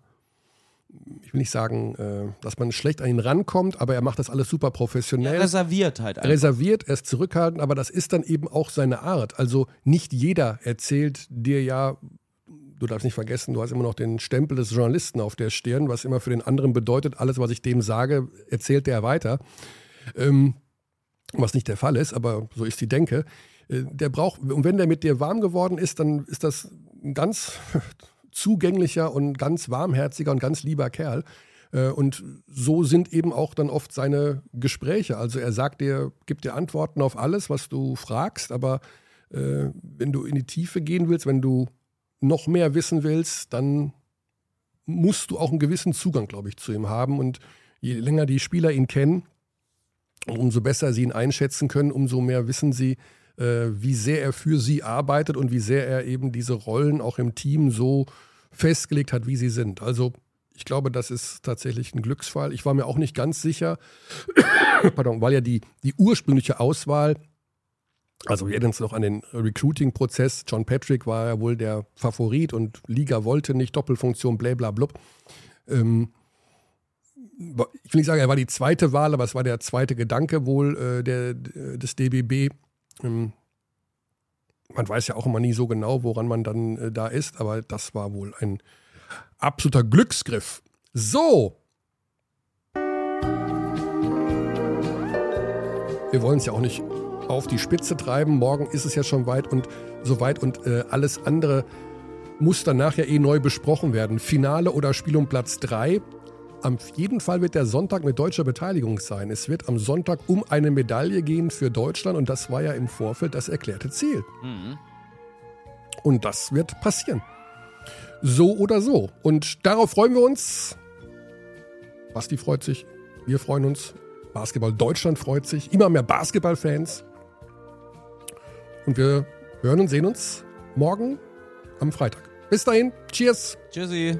ich will nicht sagen, äh, dass man schlecht an ihn rankommt, aber er macht das alles super professionell. Ja, reserviert halt. Einfach. Reserviert, er ist zurückhaltend, aber das ist dann eben auch seine Art. Also nicht jeder erzählt dir ja, du darfst nicht vergessen, du hast immer noch den Stempel des Journalisten auf der Stirn, was immer für den anderen bedeutet, alles, was ich dem sage, erzählt der weiter. Ähm, was nicht der Fall ist, aber so ist die Denke. Äh, der braucht, und wenn der mit dir warm geworden ist, dann ist das ein ganz zugänglicher und ganz warmherziger und ganz lieber Kerl. Äh, und so sind eben auch dann oft seine Gespräche. Also er sagt dir, gibt dir Antworten auf alles, was du fragst, aber äh, wenn du in die Tiefe gehen willst, wenn du noch mehr wissen willst, dann musst du auch einen gewissen Zugang, glaube ich, zu ihm haben. Und je länger die Spieler ihn kennen, umso besser sie ihn einschätzen können, umso mehr wissen sie, äh, wie sehr er für sie arbeitet und wie sehr er eben diese Rollen auch im Team so festgelegt hat, wie sie sind. Also ich glaube, das ist tatsächlich ein Glücksfall. Ich war mir auch nicht ganz sicher, pardon, weil ja die, die ursprüngliche Auswahl, also wir erinnern uns noch an den Recruiting-Prozess, John Patrick war ja wohl der Favorit und Liga wollte nicht, Doppelfunktion, bla bla blub. Ähm, ich will nicht sagen, er war die zweite Wahl, aber es war der zweite Gedanke wohl äh, der, des DBB. Ähm, man weiß ja auch immer nie so genau, woran man dann äh, da ist, aber das war wohl ein absoluter Glücksgriff. So. Wir wollen es ja auch nicht auf die Spitze treiben. Morgen ist es ja schon weit und so weit und äh, alles andere muss danach ja eh neu besprochen werden. Finale oder Spiel um Platz 3. Am jeden Fall wird der Sonntag mit deutscher Beteiligung sein. Es wird am Sonntag um eine Medaille gehen für Deutschland und das war ja im Vorfeld das erklärte Ziel. Mhm. Und das wird passieren. So oder so. Und darauf freuen wir uns. Basti freut sich. Wir freuen uns. Basketball Deutschland freut sich. Immer mehr Basketballfans. Und wir hören und sehen uns morgen am Freitag. Bis dahin. Cheers. Tschüssi.